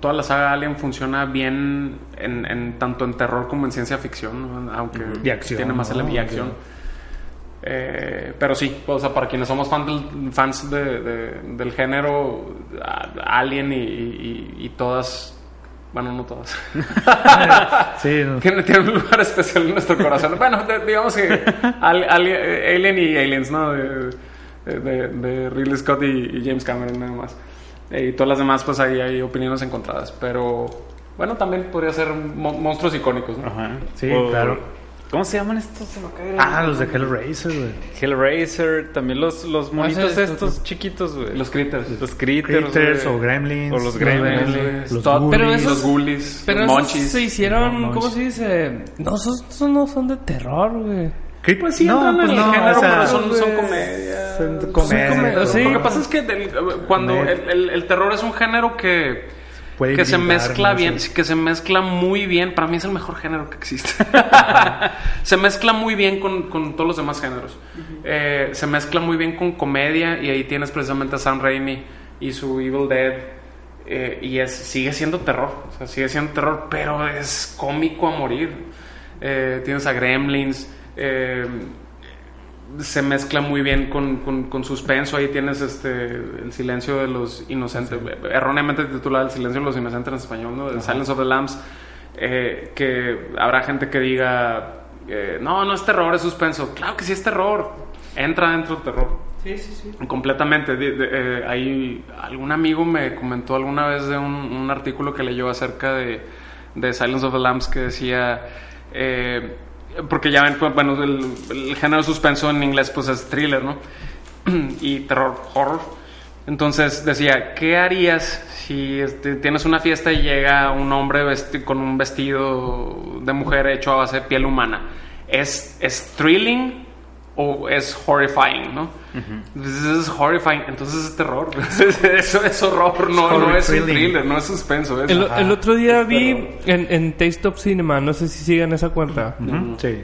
toda la saga Alien funciona bien en, en- tanto en terror como en ciencia ficción, ¿no? aunque Y acción, tiene más ¿no? y acción. Eh, pero sí, o sea, para quienes somos fan del- fans de- de- del género Alien y, y- y todas, bueno, no todas, Sí, no. tiene, tiene un lugar especial en nuestro corazón. Bueno, de- digamos que Al- Ali- Alien y Aliens, ¿no? De, de- de Ridley Scott y, y James Cameron, nada más. Eh, Y todas las demás, pues ahí hay opiniones encontradas. Pero bueno, también podría ser mo- monstruos icónicos, ¿no? Ajá. Sí, claro. ¿Cómo se llaman estos? Se Ah, los de Hellraiser, güey. Hellraiser, también los, los monitos Ah, sí, estos chiquitos, güey. Los critters. Los critters, Critters o Gremlins. O los Gremlins, Los, güey. los Todd- Ghoulies. Pero esos- los ghoulies, Pero los esos monchis. se hicieron, No, ¿cómo monchis. se dice? No, esos, esos no son de terror, güey. Pues sí, no, entran pues en el no, género, o sea, pero son, son comedias. Son comedia, sí. Lo que pasa es que cuando el, el- el terror es un género que, Puede que se mezcla bien, que se mezcla muy bien. Para mí es el mejor género que existe. se mezcla muy bien con, con todos los demás géneros. Eh, se mezcla muy bien con comedia y ahí tienes precisamente a Sam Raimi y su Evil Dead. eh, y es, sigue siendo terror, o sea, sigue siendo terror, pero es cómico a morir. Eh, tienes a Gremlins, eh, se mezcla muy bien con, con, con suspenso. Ahí tienes este el silencio de los inocentes, erróneamente titulado El silencio de los inocentes en español, ¿no? The Silence of the Lambs. eh, que habrá gente que diga, eh, no, no es terror, es suspenso. Claro que sí es terror. Entra dentro del terror. Sí, sí, sí. Completamente. De- de- eh, ahí algún amigo me comentó alguna vez de un, un artículo que leyó acerca de, de Silence of the Lambs que decía, eh, porque ya ven, bueno, el, género suspenso en inglés pues es thriller, ¿no? y terror, horror. Entonces decía, ¿qué harías si este, tienes una fiesta y llega un hombre con un vestido de mujer hecho a base de piel humana? ¿Es, es thrilling o es horrifying, no? Entonces es horrifying, entonces es terror. Eso es horror, no, no es un thriller, no es suspenso. Es, El, el otro día Es vi en, en Taste of Cinema, no sé si sigan esa cuenta. Ujú, Sí.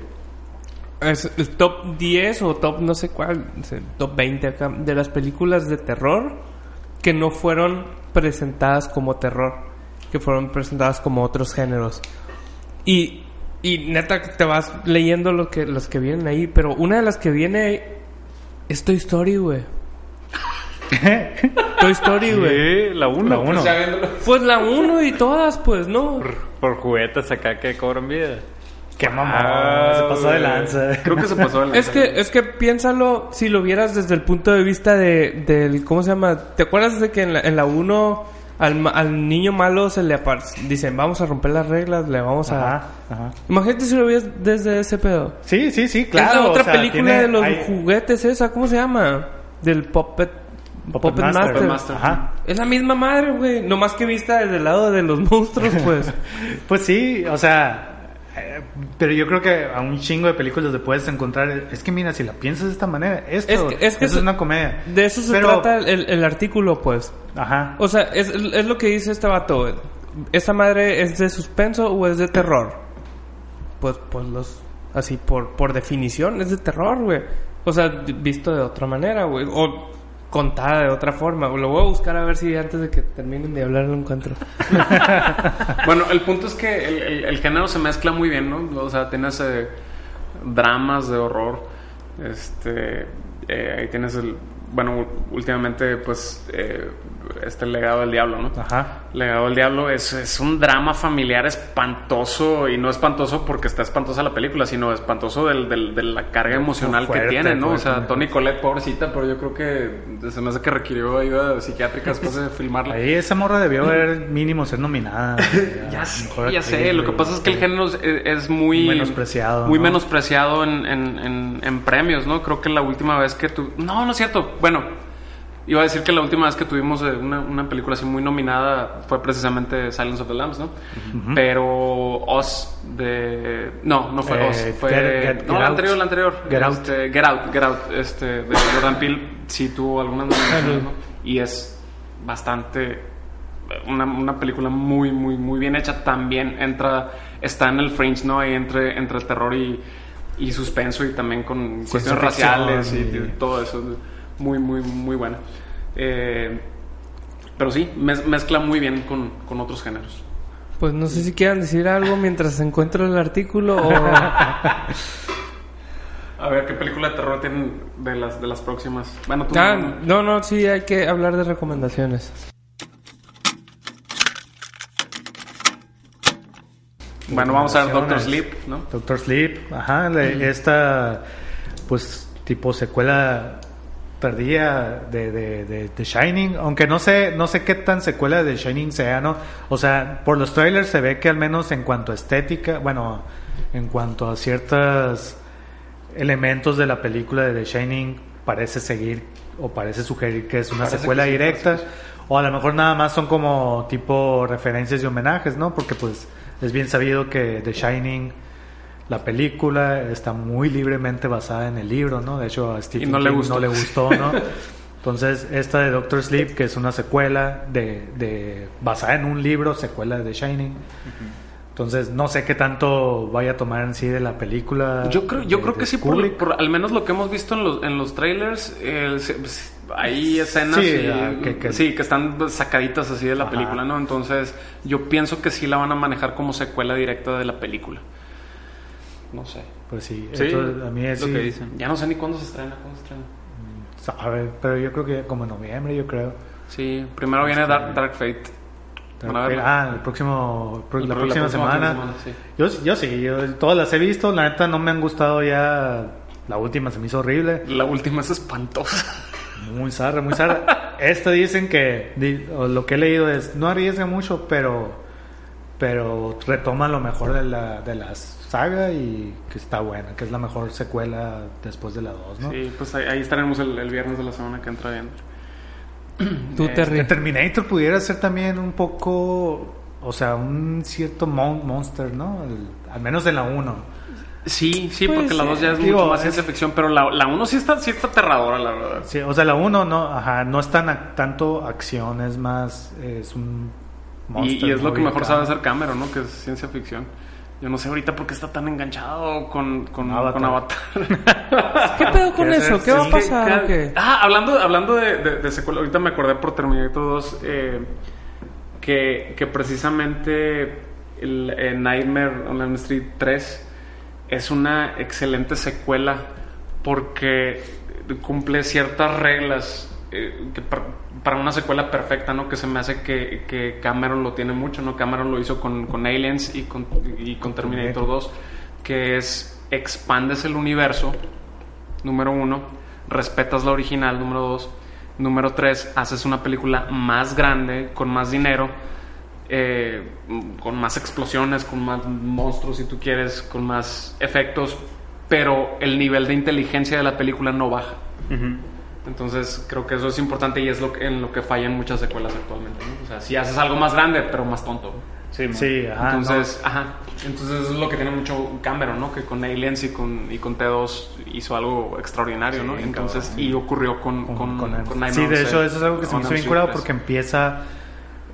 Es el top 10 o top no sé cuál, el top 20 acá, de las películas de terror que no fueron presentadas como terror, que fueron presentadas como otros géneros. Y, y neta te vas leyendo lo que, los que vienen ahí, pero una de las que viene es Toy Story, güey. Toy Story, güey. Sí, la 1. La uno. Ya viéndolo. Pues la uno y todas, pues, ¿no? Por juguetes acá que cobran vida. Qué. Ah, se pasó de lanza. Creo que se pasó el Es que, es que piénsalo si lo vieras desde el punto de vista de, del, ¿cómo se llama? ¿Te acuerdas de que en la, en la 1 al, ma- al niño malo se le dicen, vamos a romper las reglas, le vamos a... Ajá, ajá. Imagínate si lo ves desde ese pedo. Sí, sí, sí, es claro. la otra o sea, película tiene- de los hay- juguetes esa, ¿cómo se llama? Del Puppet... Puppet Puppet, Master. Master. Puppet Master. Ajá. Es la misma madre, güey. Nomás que vista desde el lado de los monstruos, pues. Pues sí, o sea, pero yo creo que a un chingo de películas le puedes encontrar. Es que mira, si la piensas de esta manera, esto Es que- es que eso es una comedia. De eso se Pero- trata el, el artículo, pues. Ajá. O sea, es, es lo que dice este vato. ¿Esta madre es de suspenso o es de terror? Pues, pues los... Así, por, por definición, es de terror, güey. O sea, visto de otra manera, güey. O contada de otra forma. Lo voy a buscar a ver si antes de que terminen de hablar lo encuentro. Bueno, el punto es que el, género se mezcla muy bien, ¿no? O sea, tienes eh, dramas de horror. Este, eh, ahí tienes el. Bueno, últimamente, pues, eh, este legado del diablo, ¿no? Ajá. Legado del Diablo es, es un drama familiar espantoso y no espantoso porque está espantosa la película, sino espantoso del, del- de la carga emocional fuerte, que tiene, ¿no? O sea, Tony Collette, pobrecita, pero yo creo que se me hace que requirió ayuda psiquiátrica después de filmarla. Ahí esa morra debió haber mínimo ser nominada. Ya sé, ya sé. Lo que pasa es que el género es, es muy... Menospreciado, Muy ¿no? menospreciado en, en- en- en premios, ¿no? Creo que la última vez que tu... No, no es cierto. Bueno, iba a decir que la última vez que tuvimos eh, una, una película así muy nominada fue precisamente Silence of the Lambs, ¿no? Pero Oz de... No, no fue Eh, Oz. Fue... Get- Get- no, Get la anterior, la anterior. Get Out. Este, Get Out, Get Out. Este, de Jordan Peele sí tuvo algunas nominaciones, ¿no? Y es bastante una, una película muy, muy, muy bien hecha. También entra, está en el fringe, ¿no? Ahí entre, entre terror y, y suspenso y también con cuestiones raciales y todo eso. Muy, muy, muy buena. Eh, pero sí, mez- mezcla muy bien con, con otros géneros. Pues no sé si quieran decir algo mientras encuentro el artículo o... A ver, ¿qué película de terror tienen de las, de las próximas? Bueno, tú... Ah, no, no, sí, hay que hablar de recomendaciones. bueno, vamos a ver Doctor. Sleep, ¿no? Doctor Sleep, ajá, esta pues tipo secuela tardía de, de, de, de Shining, aunque no sé, no sé qué tan secuela de Shining sea, ¿no? O sea, por los trailers se ve que al menos en cuanto a estética, bueno, en cuanto a ciertos elementos de la película de The Shining parece seguir o parece sugerir que es una Parece secuela sí, directa o a lo mejor nada más son como tipo referencias y homenajes, ¿no? Porque pues es bien sabido que The Shining, la película, está muy libremente basada en el libro, ¿no? De hecho a Stephen no le King gustó. no le gustó, ¿no? Entonces esta de Doctor Sleep, que es una secuela de, de basada en un libro, secuela de The Shining. Entonces no sé qué tanto vaya a tomar en sí de la película. Yo creo, yo de- creo de que sí, por, al menos lo que hemos visto en los, en los trailers, eh, se- pues, hay escenas Sí, y- ah, que- que- sí, que están sacaditas así de la Ajá. película, ¿no? Entonces yo pienso que sí la van a manejar como secuela directa de la película. No sé. Pues sí, Sí, entonces, a mí es lo sí, que dicen. Ya no sé ni cuándo se estrena, cuándo se estrena. sabe, pero yo creo que como en noviembre, yo creo. Sí, primero viene Dark, Dark Fate. Van a verla. Ah, el próximo, El la próxima semana. semana, sí. Yo, yo sí, yo todas las he visto. La neta no me han gustado ya. La última se me hizo horrible. La última es espantosa. Muy zarra, muy zarra. Esta dicen que, lo que he leído es, no arriesga mucho, pero, pero retoma lo mejor de la, de la saga y que está buena, que es la mejor secuela después de la 2, ¿no? Sí, pues ahí, ahí estaremos el, el viernes de la semana que entra viendo. Tú, Eh, Terry. Terminator pudiera ser también un poco, o sea, un cierto mon- monster, ¿no? El- al menos en la 1. Sí, sí, Pues, porque la 2 ya es digo, mucho más es- ciencia ficción, pero la, la 1 sí está, sí está aterradora, la verdad. Sí, o sea, la 1 no, ajá, no es tan ac- tanto acción, es más, es un monster. y es lo que mejor sabe hacer Cameron, ¿no? Que es ciencia ficción. Yo no sé ahorita por qué está tan enganchado con, con, Avatar. con Avatar. ¿Qué pedo con ¿Qué es eso? ¿Qué va a que pasar? Ah, hablando, hablando de, de, de secuela, ahorita me acordé por Terminator 2 eh, que, que precisamente el, eh, Nightmare on Elm Street 3 es una excelente secuela porque cumple ciertas reglas eh, que para una secuela perfecta, ¿no? Que se me hace que, que Cameron lo tiene mucho, ¿no? Cameron lo hizo con, con Aliens y con, y con Terminator 2, que es expandes el universo, número uno, respetas la original, número dos, número tres, haces una película más grande, con más dinero, eh, con más explosiones, con más monstruos si tú quieres, con más efectos, pero el nivel de inteligencia de la película no baja. Entonces creo que eso es importante y es lo que, en lo que fallan muchas secuelas actualmente. ¿no? O sea, si haces algo más grande, pero más tonto. Sí, ajá, entonces, ajá. Entonces eso es lo que tiene mucho Cameron, ¿no? Que con Aliens y con, y con T2 hizo algo extraordinario, ¿no? Entonces, y ocurrió con, con- con, con Sí, de hecho, eso es algo que se me hizo bien curado 3. porque empieza.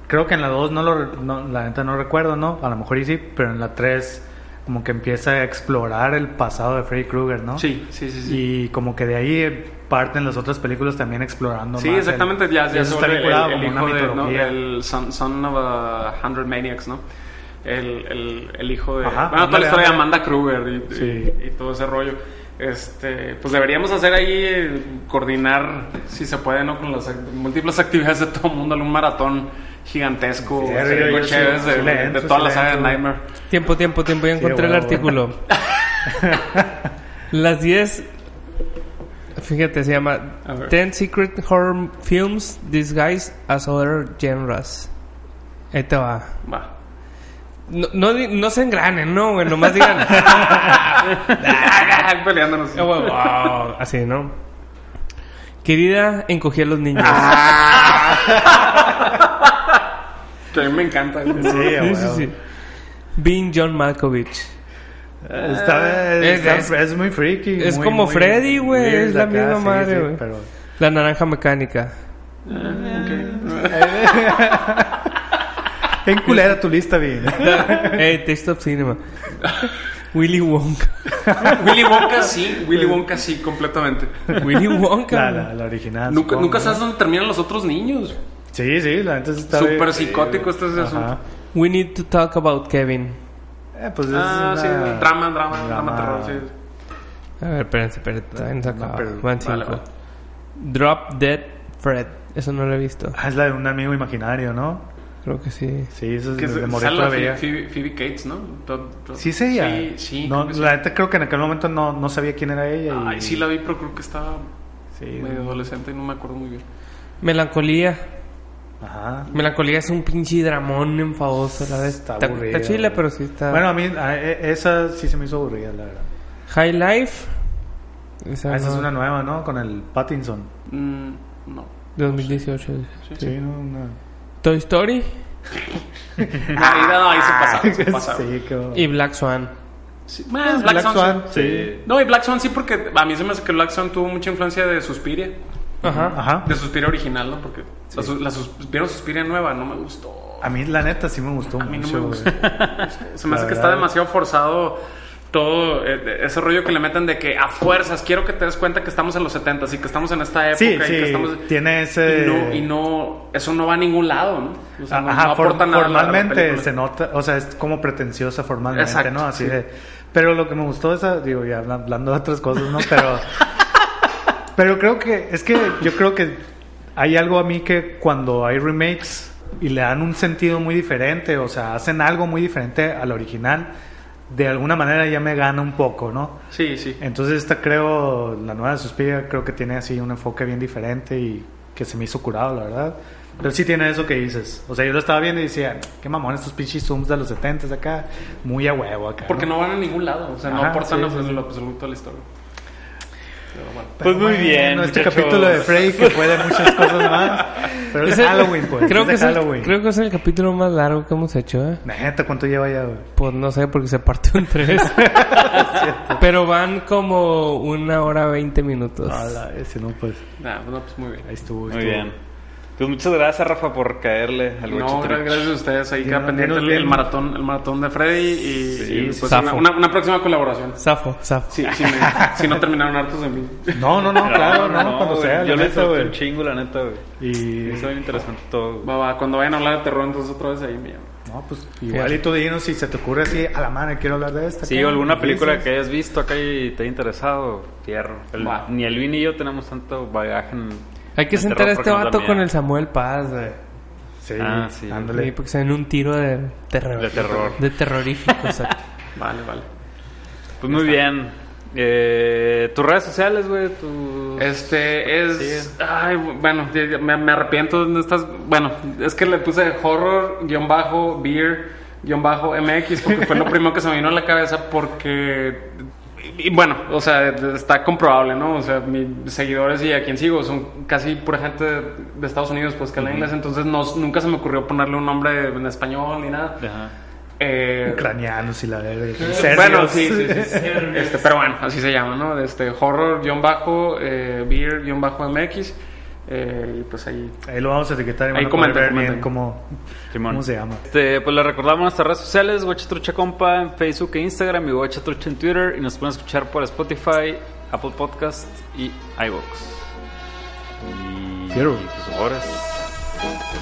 Creo que en la 2 no lo. No, la neta no recuerdo, ¿no? A lo mejor y sí, pero en la 3 como que empieza a explorar el pasado de Freddy Krueger, ¿no? Sí, sí, sí. sí. Y como que de ahí parten las otras películas también explorando Sí, más exactamente, el- ya, ya eso está curado, el, el hijo de, ¿no? el son, son of a Hundred Maniacs, ¿no? El, el, el hijo de... Ajá, bueno, toda la historia de. Amanda Kruger y, Sí. y, y todo ese rollo. Este, pues deberíamos hacer ahí, eh, coordinar, si se puede, ¿no? Con las act- múltiples actividades de todo el mundo, un maratón gigantesco Sí, yo- yo sí- de, sí le de toda la saga de. Nightmare. Tiempo, tiempo, tiempo. Ya encontré el artículo. Las 10. Fíjate, se llama. 10 Secret Horror Films Disguised as Other Genres. Ahí te va. Va. No, no, no se engranen, no, güey. Nomás digan. Peleándonos. "Ah, güey, wow", Así, ¿no? Querida, encogí a los niños. Que a mí me encanta. Sí, sí, sí, sí. Being John Malkovich. Está- Es- está- es- es, muy freaky. es muy- como muy Freddy, güey, es la acá, misma sí, madre, sí, güey. pero- La naranja mecánica. En culera tu lista, bien. hey, Taste of Cinema. Willy Wonka. Willy Wonka sí, Willy Wonka sí, completamente. Willy Wonka. La, la, la original. Nunca, supongo, nunca ¿no? sabes dónde terminan los otros niños. Sí, sí, la sí está Súper psicótico este es asunto. We need to talk about Kevin. Eh, pues es Ah, una- sí, drama, drama, drama, terror, sí. A ver, espérense, espérense. Todavía no se No, acaba. pero- Van vale, cinco. vale. Drop Dead Fred. Eso no lo he visto. Ah, es la de un amigo imaginario, ¿no? Creo que sí. Sí, eso es Que de, la Phoebe, veía. Phoebe- Phoebe Cates, ¿no? Sí, sí, ya. Sí, sí. No, creo que sí. la neta creo que en aquel momento no, no sabía quién era ella. Y... Ay, sí la vi, pero creo que estaba Sí. medio adolescente y no me acuerdo muy bien. Melancolía. Ajá. Melancolía es un pinche dramón enfadoso la vez. Está Está, aburrida, está chila, güey. pero sí está. Bueno, a mí a- e- esa sí se me hizo aburrida, la verdad. High Life. Esa, Ah, esa es no, una nueva, ¿no? Con el Pattinson. Mm, no. 2018. Sí, no, una... Toy Story Ah, no, ahí se pasa. Se pasa. sí, qué... y Black Swan. Sí, bueno, Black, Black Swan, Swan, sí. sí. No, y Black Swan sí, porque a mí se me hace que Black Swan tuvo mucha influencia de Suspiria. Ajá. Ajá. De Suspiria original, ¿no? Porque la, sus- la Suspiria, Suspiria nueva no me gustó. A mí, la neta, sí me gustó A mí no mucho. me güey. gustó. Se me La hace que está demasiado forzado todo eh, ese rollo que le meten de que a fuerzas quiero que te des cuenta que estamos en los 70 y que estamos en esta época Sí, y sí, que estamos tiene ese... y no, y no eso no va a ningún lado, ¿no? O sea, no- Ajá, no for- aporta nada la- la formalmente se nota, o sea, es como pretenciosa formalmente, Exacto, ¿no? Así sí. de... Pero lo que me gustó esa, digo, ya habla- hablando de otras cosas, ¿no? Pero... pero creo que, es que yo creo que hay algo a mí que cuando hay remakes y le dan un sentido muy diferente, o sea, hacen algo muy diferente al original, de alguna manera ya me gana un poco, ¿no? Sí, sí. Entonces esta creo, la nueva de Suspiria creo que tiene así un enfoque bien diferente y que se me hizo curado, la verdad. Pero sí tiene eso que dices. O sea, yo lo estaba viendo y decía, qué mamón estos pinches zooms de los 70 acá, muy a huevo acá. Porque no van a ningún lado, o sea, no Ajá, aportan sí, sí, sí. lo absoluto a la historia. Pero Pues muy bueno, bien, Este muchachos. capítulo de Freddy que fue de muchas cosas más. Pero es de el- Halloween, pues. creo, es que de es el, Halloween. creo que es el capítulo más largo que hemos hecho, ¿eh? Neta, ¿cuánto lleva ya, güey? Pues no sé, porque se partió en tres. Pero van como una hora veinte minutos. Hola, ese no, pues. Nah, no, pues muy bien. Ahí estuvo. Muy estuvo. bien. Pues muchas gracias, Rafa, por caerle al No, gracias a ustedes. Ahí queda pendiente el, maratón, el maratón de Freddy y, y, pues una, una, una próxima colaboración. Zafo, zafo. Sí, me- si no terminaron hartos de mí. No, no, no, claro, no, cuando güey, sea, Yo le güey. un chingo, la neta, güey. Y... Está bien interesante todo. Va, va, cuando vayan a hablar de terror, entonces otra vez ahí me llaman. No, pues igual y tú dinos si se te ocurre así, a la madre quiero hablar de esta. Sí, o alguna película dices. que hayas visto acá y te haya interesado, fierro. El- ni el Vin ni yo tenemos tanto bagaje en... Hay que en sentar a este vato con el Samuel Paz, güey. Sí, Ah, sí. Sí, ándale. porque se den un tiro de terror. De terror. De terrorífico, o sea. Vale, vale. Pues muy bien. Eh, Tus redes sociales, güey, tu... Este es. Ay, bueno, me, me arrepiento. No estás, bueno, es que le puse horror-beer-mx porque fue lo primero que se me vino a la cabeza. Porque. Y bueno, o sea, está comprobable, ¿no? O sea, mis seguidores y a quien sigo son casi pura gente de, de Estados Unidos, pues que habla inglés. Entonces no, nunca se me ocurrió ponerle un nombre en español ni nada. Ajá. Eh, Ucranianos y la verga. bueno, sí, sí, sí, sí. Este, pero bueno, así se llama, ¿no? Este, horror-beer-mx. Eh, y pues ahí. Ahí lo vamos a etiquetar y Ahí van a poder comenten, ver bien comenten. cómo, cómo se llama. Este, pues les recordamos nuestras redes sociales, Guachatrucha Compa en Facebook e Instagram y Guachatrucha en Twitter y nos pueden escuchar por Spotify, Apple Podcast y iVoox. Y, Quiero. y pues, horas.